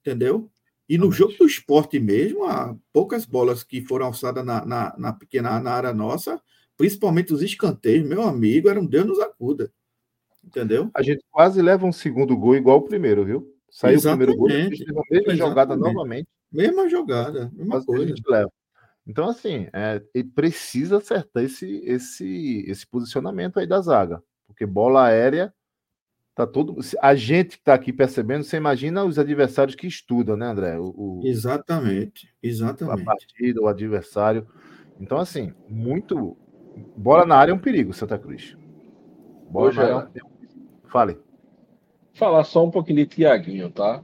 Speaker 2: Entendeu? E no jogo do esporte mesmo, há poucas bolas que foram alçadas na, na, na pequena na área nossa, principalmente os escanteios, meu amigo, era um Deus nos acuda. Entendeu?
Speaker 3: A gente quase leva um segundo gol igual o primeiro, viu? Saiu Exatamente. o primeiro gol, a gente a mesma Exatamente. jogada novamente.
Speaker 2: Mesma jogada, mesma quase coisa. A gente leva.
Speaker 3: Então, assim, é, ele precisa acertar esse, esse, esse posicionamento aí da zaga. Porque bola aérea tá todo. A gente que está aqui percebendo, você imagina os adversários que estudam, né, André? O,
Speaker 2: o, exatamente, exatamente.
Speaker 3: A partida, o adversário. Então, assim, muito. Bola na área é um perigo, Santa Cruz.
Speaker 4: Bola Hoje na área é um perigo. Fale. Falar só um pouquinho de Tiaguinho, tá?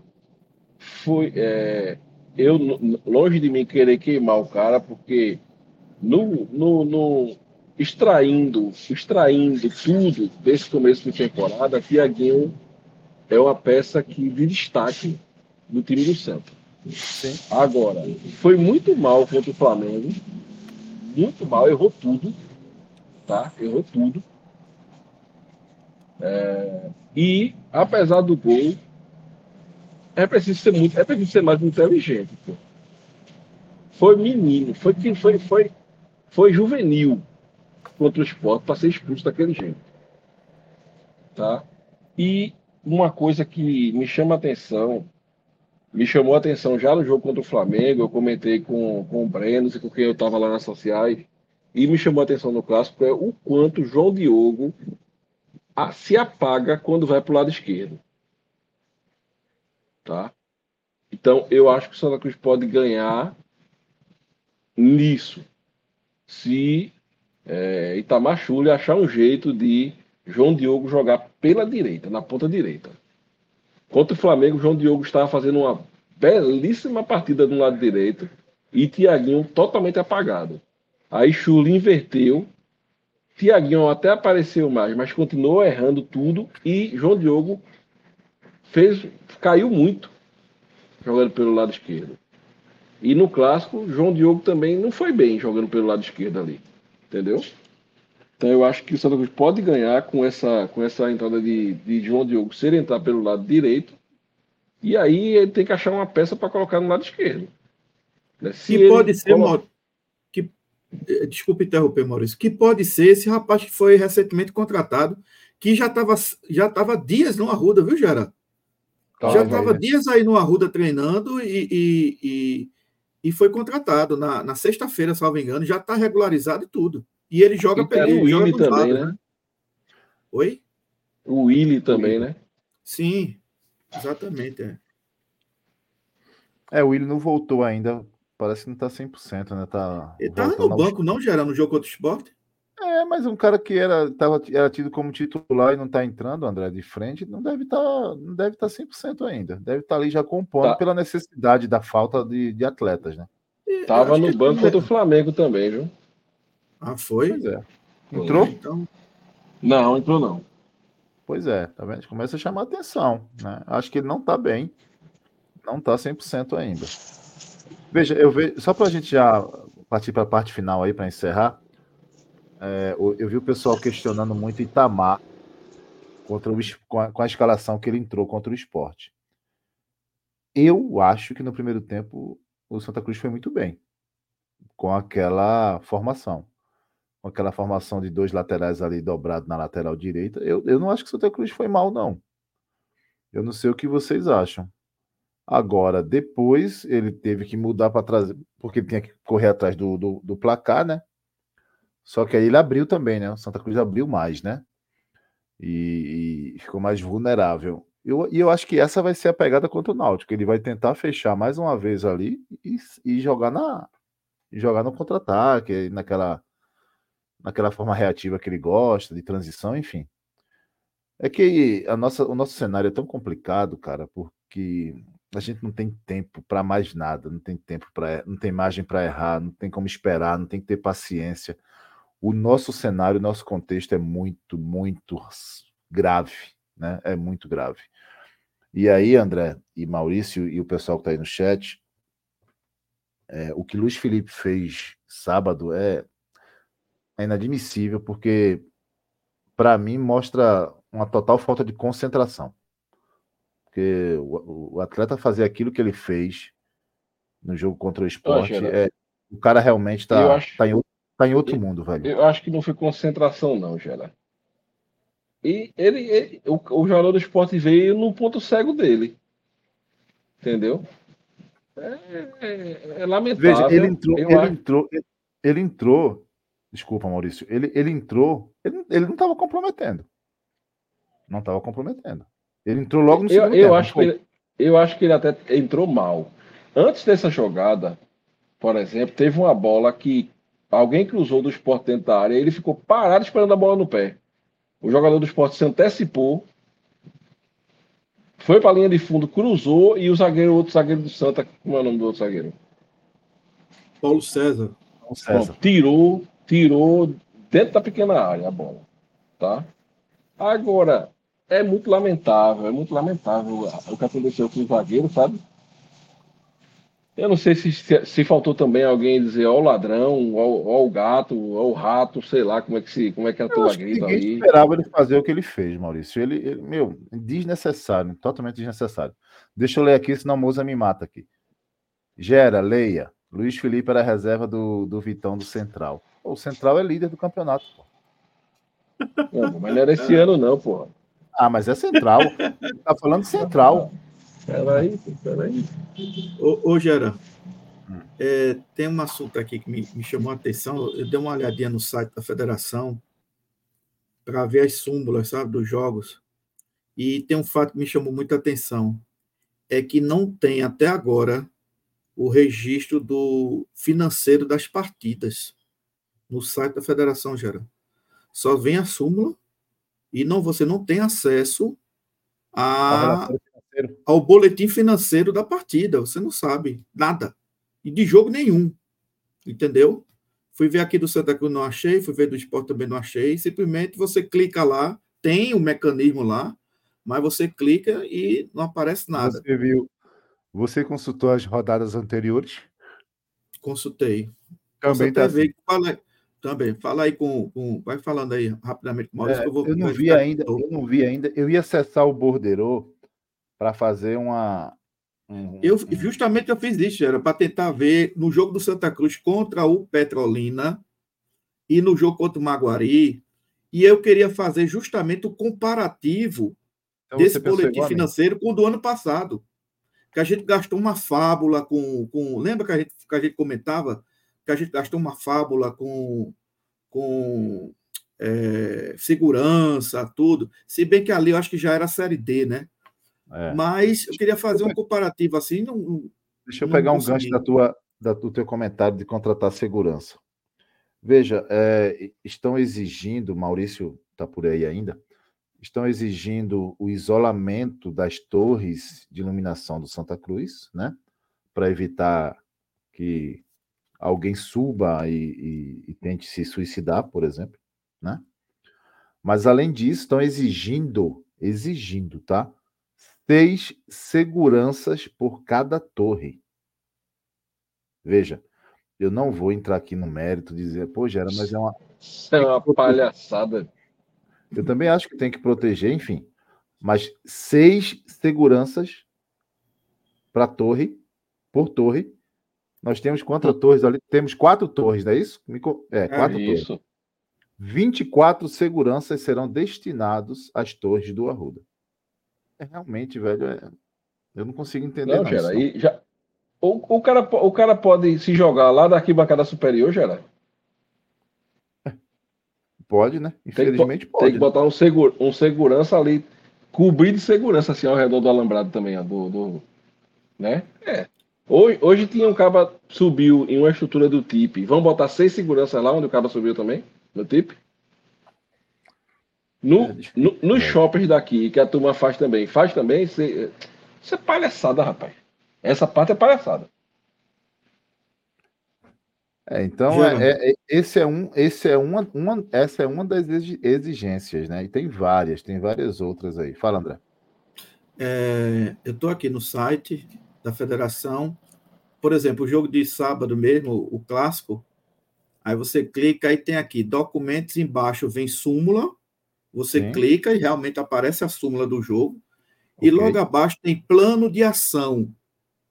Speaker 4: Fui, é, eu, longe de mim querer queimar o cara, porque no, no, no, extraindo, extraindo tudo desse começo de temporada, Tiaguinho é uma peça que de destaque do time do Santos. Sim. Agora, foi muito mal contra o Flamengo, muito mal, errou tudo, tá? Errou tudo. É, e apesar do gol, é preciso ser muito, é preciso ser mais inteligente. Pô. Foi menino, foi foi foi foi juvenil contra o esporte para ser expulso daquele jeito. Tá? E uma coisa que me chama a atenção, me chamou a atenção já no jogo contra o Flamengo, eu comentei com, com o Breno com quem eu estava lá nas sociais, e me chamou a atenção no clássico é o quanto João Diogo a, se apaga quando vai para o lado esquerdo. Tá? Então, eu acho que o Santa Cruz pode ganhar nisso. Se é, Itamar Chuli achar um jeito de João Diogo jogar pela direita, na ponta direita. Contra o Flamengo, João Diogo estava fazendo uma belíssima partida do lado direito e Tiaguinho totalmente apagado. Aí Chuli inverteu, Tiaguinho até apareceu mais, mas continuou errando tudo e João Diogo fez, caiu muito jogando pelo lado esquerdo. E no clássico, João Diogo também não foi bem jogando pelo lado esquerdo ali. Entendeu? Então eu acho que o Santa Cruz pode ganhar com essa, com essa entrada de, de João Diogo ser entrar pelo lado direito. E aí ele tem que achar uma peça para colocar no lado esquerdo.
Speaker 2: Né? Se que pode ser, coloca... que, eh, desculpe interromper, Maurício, que pode ser esse rapaz que foi recentemente contratado, que já estava já tava dias no Arruda, viu, Gera? já estava dias aí no Arruda treinando e, e, e, e foi contratado na, na sexta-feira, salvo engano, já está regularizado e tudo. E ele joga
Speaker 4: e pelo o Willi também, lado, né? né?
Speaker 2: Oi?
Speaker 4: O Willi também, né?
Speaker 2: Sim, exatamente. É.
Speaker 3: é, o Willi não voltou ainda. Parece que não tá 100%, né? Tá
Speaker 2: ele tá no banco, não, gerando no jogo contra o esporte?
Speaker 3: É, mas um cara que era, tava, era tido como titular e não tá entrando, André, de frente, não deve estar tá, não deve estar tá 100% ainda. Deve estar tá ali já compondo tá. pela necessidade da falta de, de atletas, né?
Speaker 4: Tava no banco contra o Flamengo também, viu?
Speaker 2: Ah, foi? Pois
Speaker 3: é. Entrou? Então...
Speaker 4: Não, entrou não.
Speaker 3: Pois é, tá vendo? Começa a chamar atenção, né? Acho que ele não tá bem. Não tá 100% ainda. Veja, eu vejo, só para a gente já partir para a parte final aí, para encerrar, é, eu vi o pessoal questionando muito Itamar contra o, com, a, com a escalação que ele entrou contra o esporte. Eu acho que no primeiro tempo o Santa Cruz foi muito bem com aquela formação com aquela formação de dois laterais ali dobrado na lateral direita, eu, eu não acho que o Santa Cruz foi mal, não. Eu não sei o que vocês acham. Agora, depois ele teve que mudar para trás, porque ele tinha que correr atrás do, do, do, placar, né? Só que aí ele abriu também, né? O Santa Cruz abriu mais, né? E, e ficou mais vulnerável. Eu, e eu acho que essa vai ser a pegada contra o Náutico. Ele vai tentar fechar mais uma vez ali e, e jogar na jogar no contra-ataque, naquela naquela forma reativa que ele gosta, de transição, enfim. É que a nossa, o nosso cenário é tão complicado, cara, porque a gente não tem tempo para mais nada, não tem tempo para, não tem margem para errar, não tem como esperar, não tem que ter paciência. O nosso cenário, o nosso contexto é muito, muito grave, né? É muito grave. E aí, André e Maurício e o pessoal que está aí no chat, é, o que Luiz Felipe fez sábado é é inadmissível, porque para mim mostra uma total falta de concentração. Porque o, o, atleta fazer aquilo que ele fez no jogo contra o esporte, é, o cara realmente está tá em, tá em outro mundo, velho.
Speaker 4: Eu acho que não foi concentração, não, Gera. E ele, ele o, o jogador do esporte veio no ponto cego dele. Entendeu? É, é, é lamentável.
Speaker 3: Veja, ele entrou, ele, acho... entrou, ele entrou Desculpa, Maurício. Ele, ele entrou, ele, ele não estava comprometendo. Não estava comprometendo. Ele entrou logo no segundo
Speaker 4: eu, eu tempo. Acho que ele, eu acho que ele até entrou mal. Antes dessa jogada, por exemplo, teve uma bola que alguém cruzou do esporte dentro da área e ele ficou parado esperando a bola no pé. O jogador do esporte se antecipou, foi para a linha de fundo, cruzou e o zagueiro, outro zagueiro do Santa, como é o nome do outro zagueiro?
Speaker 2: Paulo César.
Speaker 4: Paulo César. Bom, tirou, tirou dentro da pequena área a bola, tá? Agora, é muito lamentável, é muito lamentável o que aconteceu com o zagueiro, sabe? Eu não sei se, se, se faltou também alguém dizer ó o ladrão, ó, ó, o gato, ó o rato, sei lá como é que se como é que a tua grita ali.
Speaker 3: esperava ele fazer o que ele fez, Maurício. Ele, ele, meu, desnecessário, totalmente desnecessário. Deixa eu ler aqui, senão a moça me mata aqui. Gera, leia. Luiz Felipe era reserva do, do Vitão do Central. O Central é líder do campeonato.
Speaker 4: Pô. mas não era esse ano, não, pô.
Speaker 3: Ah, mas é Central. tá falando Central.
Speaker 4: Peraí, peraí.
Speaker 2: Ô, ô Gera, é, tem um assunto aqui que me, me chamou a atenção. Eu dei uma olhadinha no site da federação para ver as súmulas, sabe, dos jogos. E tem um fato que me chamou muita atenção. É que não tem até agora o registro do financeiro das partidas. no site da federação, Gera. Só vem a súmula e não você não tem acesso a, ao boletim financeiro da partida. Você não sabe nada. E de jogo nenhum. Entendeu? Fui ver aqui do Santa Cruz, não achei. Fui ver do esporte também, não achei. Simplesmente você clica lá, tem o um mecanismo lá, mas você clica e não aparece nada.
Speaker 3: Você viu? Você consultou as rodadas anteriores?
Speaker 2: Consultei.
Speaker 3: Também está assim.
Speaker 2: Fala, também. Fala aí com, com, Vai falando aí rapidamente com
Speaker 3: o Maurício. É, eu, vou, eu, não vi ainda, eu não vi ainda. Eu ia acessar o Borderô para fazer uma.
Speaker 2: Um, eu, justamente eu fiz isso, era para tentar ver no jogo do Santa Cruz contra o Petrolina e no jogo contra o Maguari. E eu queria fazer justamente o comparativo então, desse boletim financeiro com o do ano passado. Que a gente gastou uma fábula com. com lembra que a, gente, que a gente comentava que a gente gastou uma fábula com, com é, segurança, tudo. Se bem que ali eu acho que já era a série D, né? É. Mas eu queria fazer um comparativo assim. Não,
Speaker 3: Deixa eu pegar um gancho da tua, da, do teu comentário de contratar segurança. Veja, é, estão exigindo, Maurício está por aí ainda, estão exigindo o isolamento das torres de iluminação do Santa Cruz, né? Para evitar que alguém suba e, e, e tente se suicidar, por exemplo, né? Mas além disso, estão exigindo, exigindo, tá? Seis seguranças por cada torre. Veja, eu não vou entrar aqui no mérito dizer, pô, Gera, mas é uma.
Speaker 4: Isso é uma palhaçada.
Speaker 3: Eu também acho que tem que proteger, enfim. Mas seis seguranças para torre, por torre, nós temos quantas torres ali? Temos quatro torres, não é isso? É, é, quatro é isso. torres. 24 seguranças serão destinados às torres do Arruda. É, realmente, velho, é... eu não consigo entender.
Speaker 4: Não, não Gera, e já... o, o, cara, o cara pode se jogar lá da arquibancada superior, Gera?
Speaker 3: Pode, né? Infelizmente
Speaker 4: tem
Speaker 3: pode.
Speaker 4: Tem que botar um, segura, um segurança ali, cobrir de segurança assim ao redor do alambrado também, ó, do, do, né? É. Hoje, hoje tinha um cabo subiu em uma estrutura do TIP. Vamos botar seis seguranças lá onde o cabo subiu também? No TIP? No, é, no, nos é. shoppers daqui, que a turma faz também. Faz também? Isso é palhaçada, rapaz. Essa parte é palhaçada.
Speaker 3: É, então, é, é, esse é um, esse é uma, uma, essa é uma das exigências, né? E tem várias, tem várias outras aí. Fala, André.
Speaker 2: É, eu estou aqui no site da federação. Por exemplo, o jogo de sábado mesmo, o clássico, aí você clica e tem aqui documentos embaixo vem súmula, você Sim. clica e realmente aparece a súmula do jogo. Okay. E logo abaixo tem plano de ação,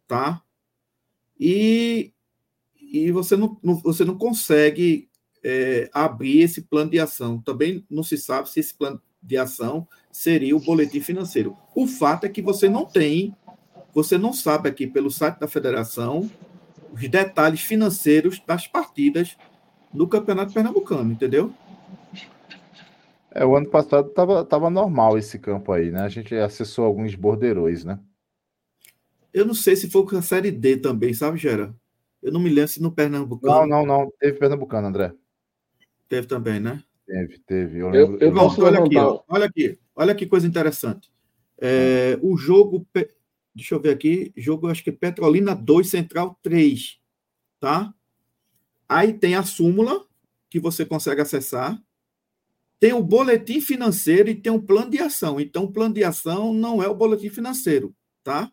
Speaker 2: tá? E, e você, não, não você não consegue é, abrir esse plano de ação. Também não se sabe se esse plano de ação seria o boletim financeiro. O fato é que você não tem você não sabe aqui pelo site da federação os detalhes financeiros das partidas no Campeonato Pernambucano, entendeu?
Speaker 3: É, o ano passado estava tava normal esse campo aí, né? A gente acessou alguns borderões, né?
Speaker 2: Eu não sei se foi com a Série D também, sabe, Gera? Eu não me lembro se no Pernambucano.
Speaker 3: Não, não, não. Teve Pernambucano, André.
Speaker 2: Teve também, né?
Speaker 3: Teve, teve.
Speaker 2: Eu, lembro, eu, eu não, olha aqui, ó, olha aqui, olha que coisa interessante. É, o jogo Deixa eu ver aqui. Jogo, acho que Petrolina 2, Central 3. Tá? Aí tem a súmula, que você consegue acessar. Tem o boletim financeiro e tem um plano de ação. Então, o plano de ação não é o boletim financeiro, tá?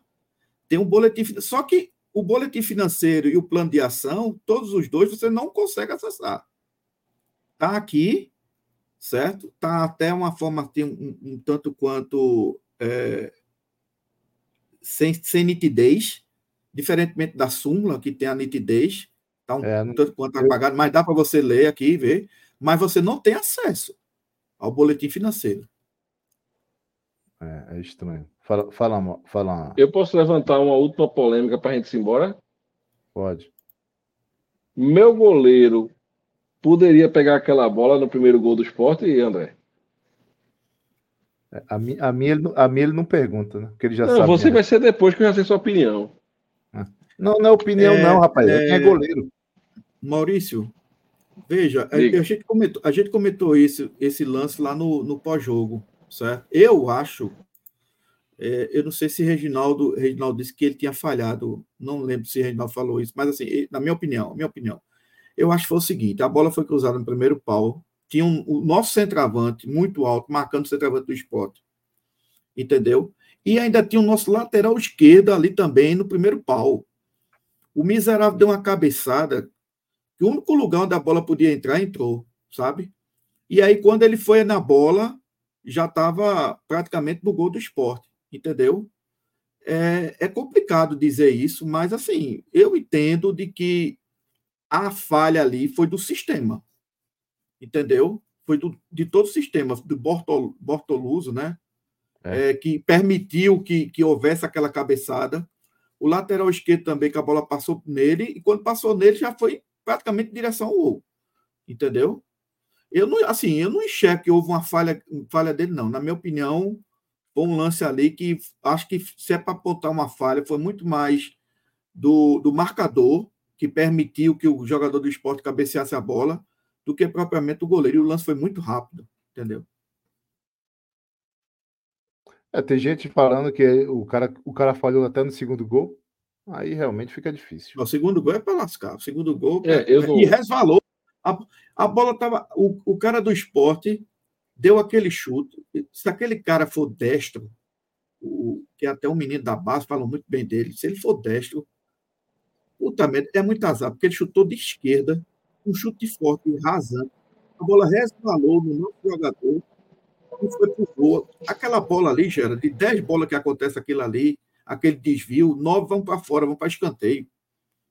Speaker 2: Tem um boletim. Só que o boletim financeiro e o plano de ação, todos os dois, você não consegue acessar. Tá aqui, certo? Tá até uma forma, tem um, um tanto quanto. É, sem, sem nitidez, diferentemente da súmula, que tem a nitidez, está um é, tanto quanto apagado, mas dá para você ler aqui e ver, mas você não tem acesso ao boletim financeiro.
Speaker 3: É, é estranho. Fala, fala, fala.
Speaker 4: Eu posso levantar uma última polêmica para a gente ir embora?
Speaker 3: Pode.
Speaker 4: Meu goleiro poderia pegar aquela bola no primeiro gol do esporte, André?
Speaker 3: A, mim, a, mim, ele, a mim ele não pergunta, né? Porque ele já
Speaker 4: não,
Speaker 3: sabe.
Speaker 4: Você vai ser depois que eu já sei sua opinião.
Speaker 3: Ah. Não, não é opinião, é, não, rapaz. É, é, é goleiro.
Speaker 2: Maurício, Veja, a, a, gente comentou, a gente comentou isso, esse lance lá no, no pós-jogo, certo? Eu acho, é, eu não sei se Reginaldo, Reginaldo disse que ele tinha falhado, não lembro se Reginaldo falou isso, mas assim, na minha opinião, minha opinião, eu acho que foi o seguinte: a bola foi cruzada no primeiro pau, tinha um, o nosso centroavante muito alto, marcando o centroavante do esporte, entendeu? E ainda tinha o nosso lateral esquerdo ali também no primeiro pau. O miserável deu uma cabeçada, o único lugar onde a bola podia entrar, entrou, sabe? E aí, quando ele foi na bola, já estava praticamente no gol do esporte, entendeu? É, é complicado dizer isso, mas assim, eu entendo de que a falha ali foi do sistema, entendeu? Foi do, de todo o sistema, do Bortol, Bortoluso, né? É. É, que permitiu que, que houvesse aquela cabeçada. O lateral esquerdo também, que a bola passou nele, e quando passou nele já foi praticamente em direção ao gol. Entendeu? Eu não, assim, eu não enxergo que houve uma falha, falha dele, não. Na minha opinião, foi um lance ali que acho que se é para apontar uma falha, foi muito mais do, do marcador, que permitiu que o jogador do esporte cabeceasse a bola, do que propriamente o goleiro. E o lance foi muito rápido, entendeu?
Speaker 3: É, tem gente falando que o cara, o cara falhou até no segundo gol. Aí realmente fica difícil.
Speaker 2: O segundo gol é para lascar. O segundo gol.
Speaker 4: É, eu
Speaker 2: não... E resvalou. A, a bola tava. O, o cara do esporte deu aquele chute. Se aquele cara for destro, o, que até o menino da base falou muito bem dele, se ele for destro, puta merda, é muito azar, porque ele chutou de esquerda, um chute forte, rasante. A bola resvalou no nosso jogador e foi pro gol. Aquela bola ali, Gera, de 10 bolas que acontece aquilo ali, aquele desvio, 9 vão para fora, vão para escanteio.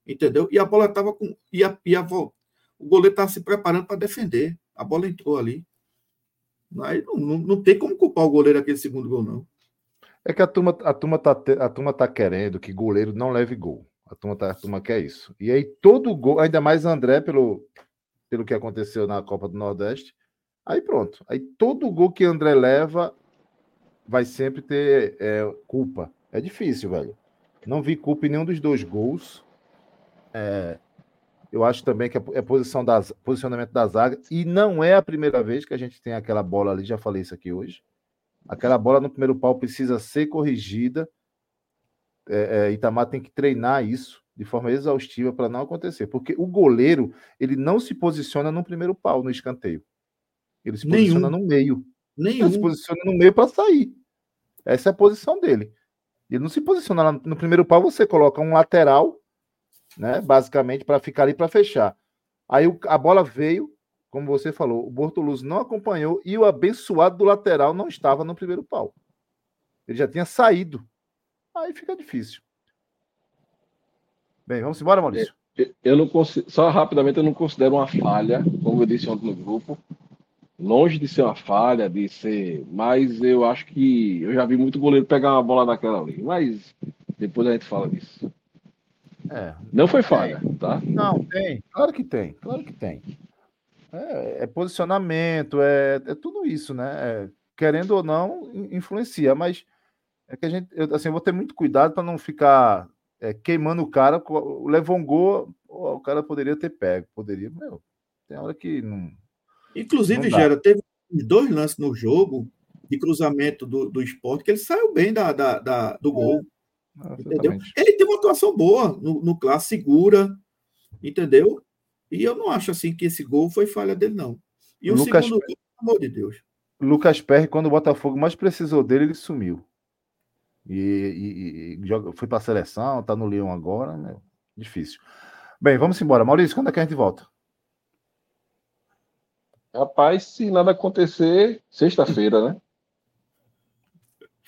Speaker 2: Entendeu? E a bola estava com. Ia, ia, o goleiro estava se preparando para defender. A bola entrou ali. Aí não, não, não, tem como culpar o goleiro aquele segundo gol, não.
Speaker 3: É que a turma, a turma, tá, a turma tá querendo que goleiro não leve gol. A turma, tá, a turma quer isso. E aí todo gol, ainda mais André, pelo, pelo que aconteceu na Copa do Nordeste, Aí pronto. Aí todo gol que André leva vai sempre ter é, culpa. É difícil, velho. Não vi culpa em nenhum dos dois gols. É, eu acho também que é posição das, posicionamento da zaga. E não é a primeira vez que a gente tem aquela bola ali, já falei isso aqui hoje. Aquela bola no primeiro pau precisa ser corrigida. É, é, Itamar tem que treinar isso de forma exaustiva para não acontecer. Porque o goleiro, ele não se posiciona no primeiro pau, no escanteio. Ele se Nenhum. posiciona no meio. Nenhum. Ele se posiciona no meio para sair. Essa é a posição dele. Ele não se posiciona no primeiro pau, você coloca um lateral, né? Basicamente, para ficar ali para fechar. Aí a bola veio, como você falou, o Bortoluz não acompanhou e o abençoado do lateral não estava no primeiro pau. Ele já tinha saído. Aí fica difícil. Bem, vamos embora, Maurício.
Speaker 4: Eu não só rapidamente eu não considero uma falha, como eu disse ontem no grupo, longe de ser uma falha, de ser. Mas eu acho que eu já vi muito goleiro pegar uma bola daquela ali. Mas depois a gente fala disso. É, não foi falha, tem. tá?
Speaker 3: Não, tem. Claro que tem. Claro que tem. É, é posicionamento, é, é, tudo isso, né? É, querendo ou não, influencia, mas é que a gente, eu, assim, eu vou ter muito cuidado para não ficar é, queimando o cara. Levou um gol, o cara poderia ter pego, poderia, meu. Tem hora que não,
Speaker 2: Inclusive, Gera, teve dois lances no jogo de cruzamento do, do esporte que ele saiu bem da, da, da do gol. É, entendeu? Ele tem uma atuação boa no, no classe, segura, entendeu? E eu não acho assim que esse gol foi falha dele, não. E o, Lucas segundo gol, pelo amor de Deus.
Speaker 3: Lucas Perry, quando o Botafogo mais precisou dele, ele sumiu. E, e, e joga, foi para a seleção, tá no Leão agora, meu, difícil. Bem, vamos embora. Maurício, quando é que a gente volta?
Speaker 4: Rapaz, se nada acontecer, sexta-feira, né?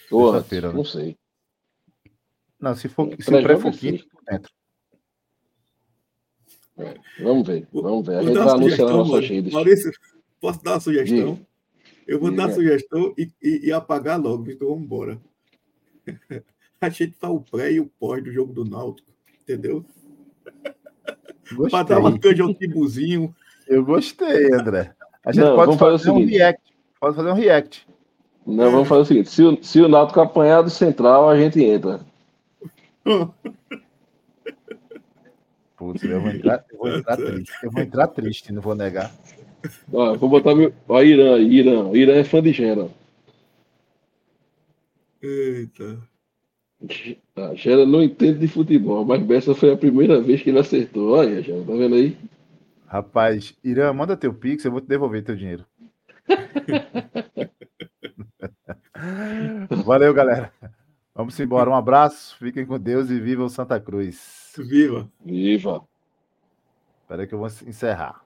Speaker 4: Sexta-feira, né? não sei.
Speaker 3: Não, se for, se o pré for quinto, dentro.
Speaker 4: É, vamos ver, vamos ver. A gente vai anunciar nossas redes.
Speaker 2: Maurício, posso dar uma sugestão? Diga. Eu vou Diga. dar a sugestão e, e, e, apagar logo, então vamos embora. A gente faz o pré e o pós do jogo do Náutico, entendeu? Para dar uma canja ao timbuzinho.
Speaker 3: Eu gostei, André. A gente não, pode fazer, fazer um react. Pode fazer um react.
Speaker 4: Não, vamos fazer o seguinte: se o, se o Náutico apanhar do central, a gente entra.
Speaker 3: Putz, eu vou entrar, eu vou entrar triste. Eu vou entrar triste, não vou negar.
Speaker 4: Ó, vou botar meu. Ó, Irã, Irã. Irã é fã de Gera.
Speaker 2: Eita.
Speaker 4: A Gera não entende de futebol, mas Bessa foi a primeira vez que ele acertou. Olha, Gera, tá vendo aí?
Speaker 3: Rapaz, Irã, manda teu pix, eu vou te devolver teu dinheiro. Valeu, galera. Vamos embora. Um abraço, fiquem com Deus e vivam Santa Cruz.
Speaker 2: Viva.
Speaker 4: Viva.
Speaker 3: Espera que eu vou encerrar.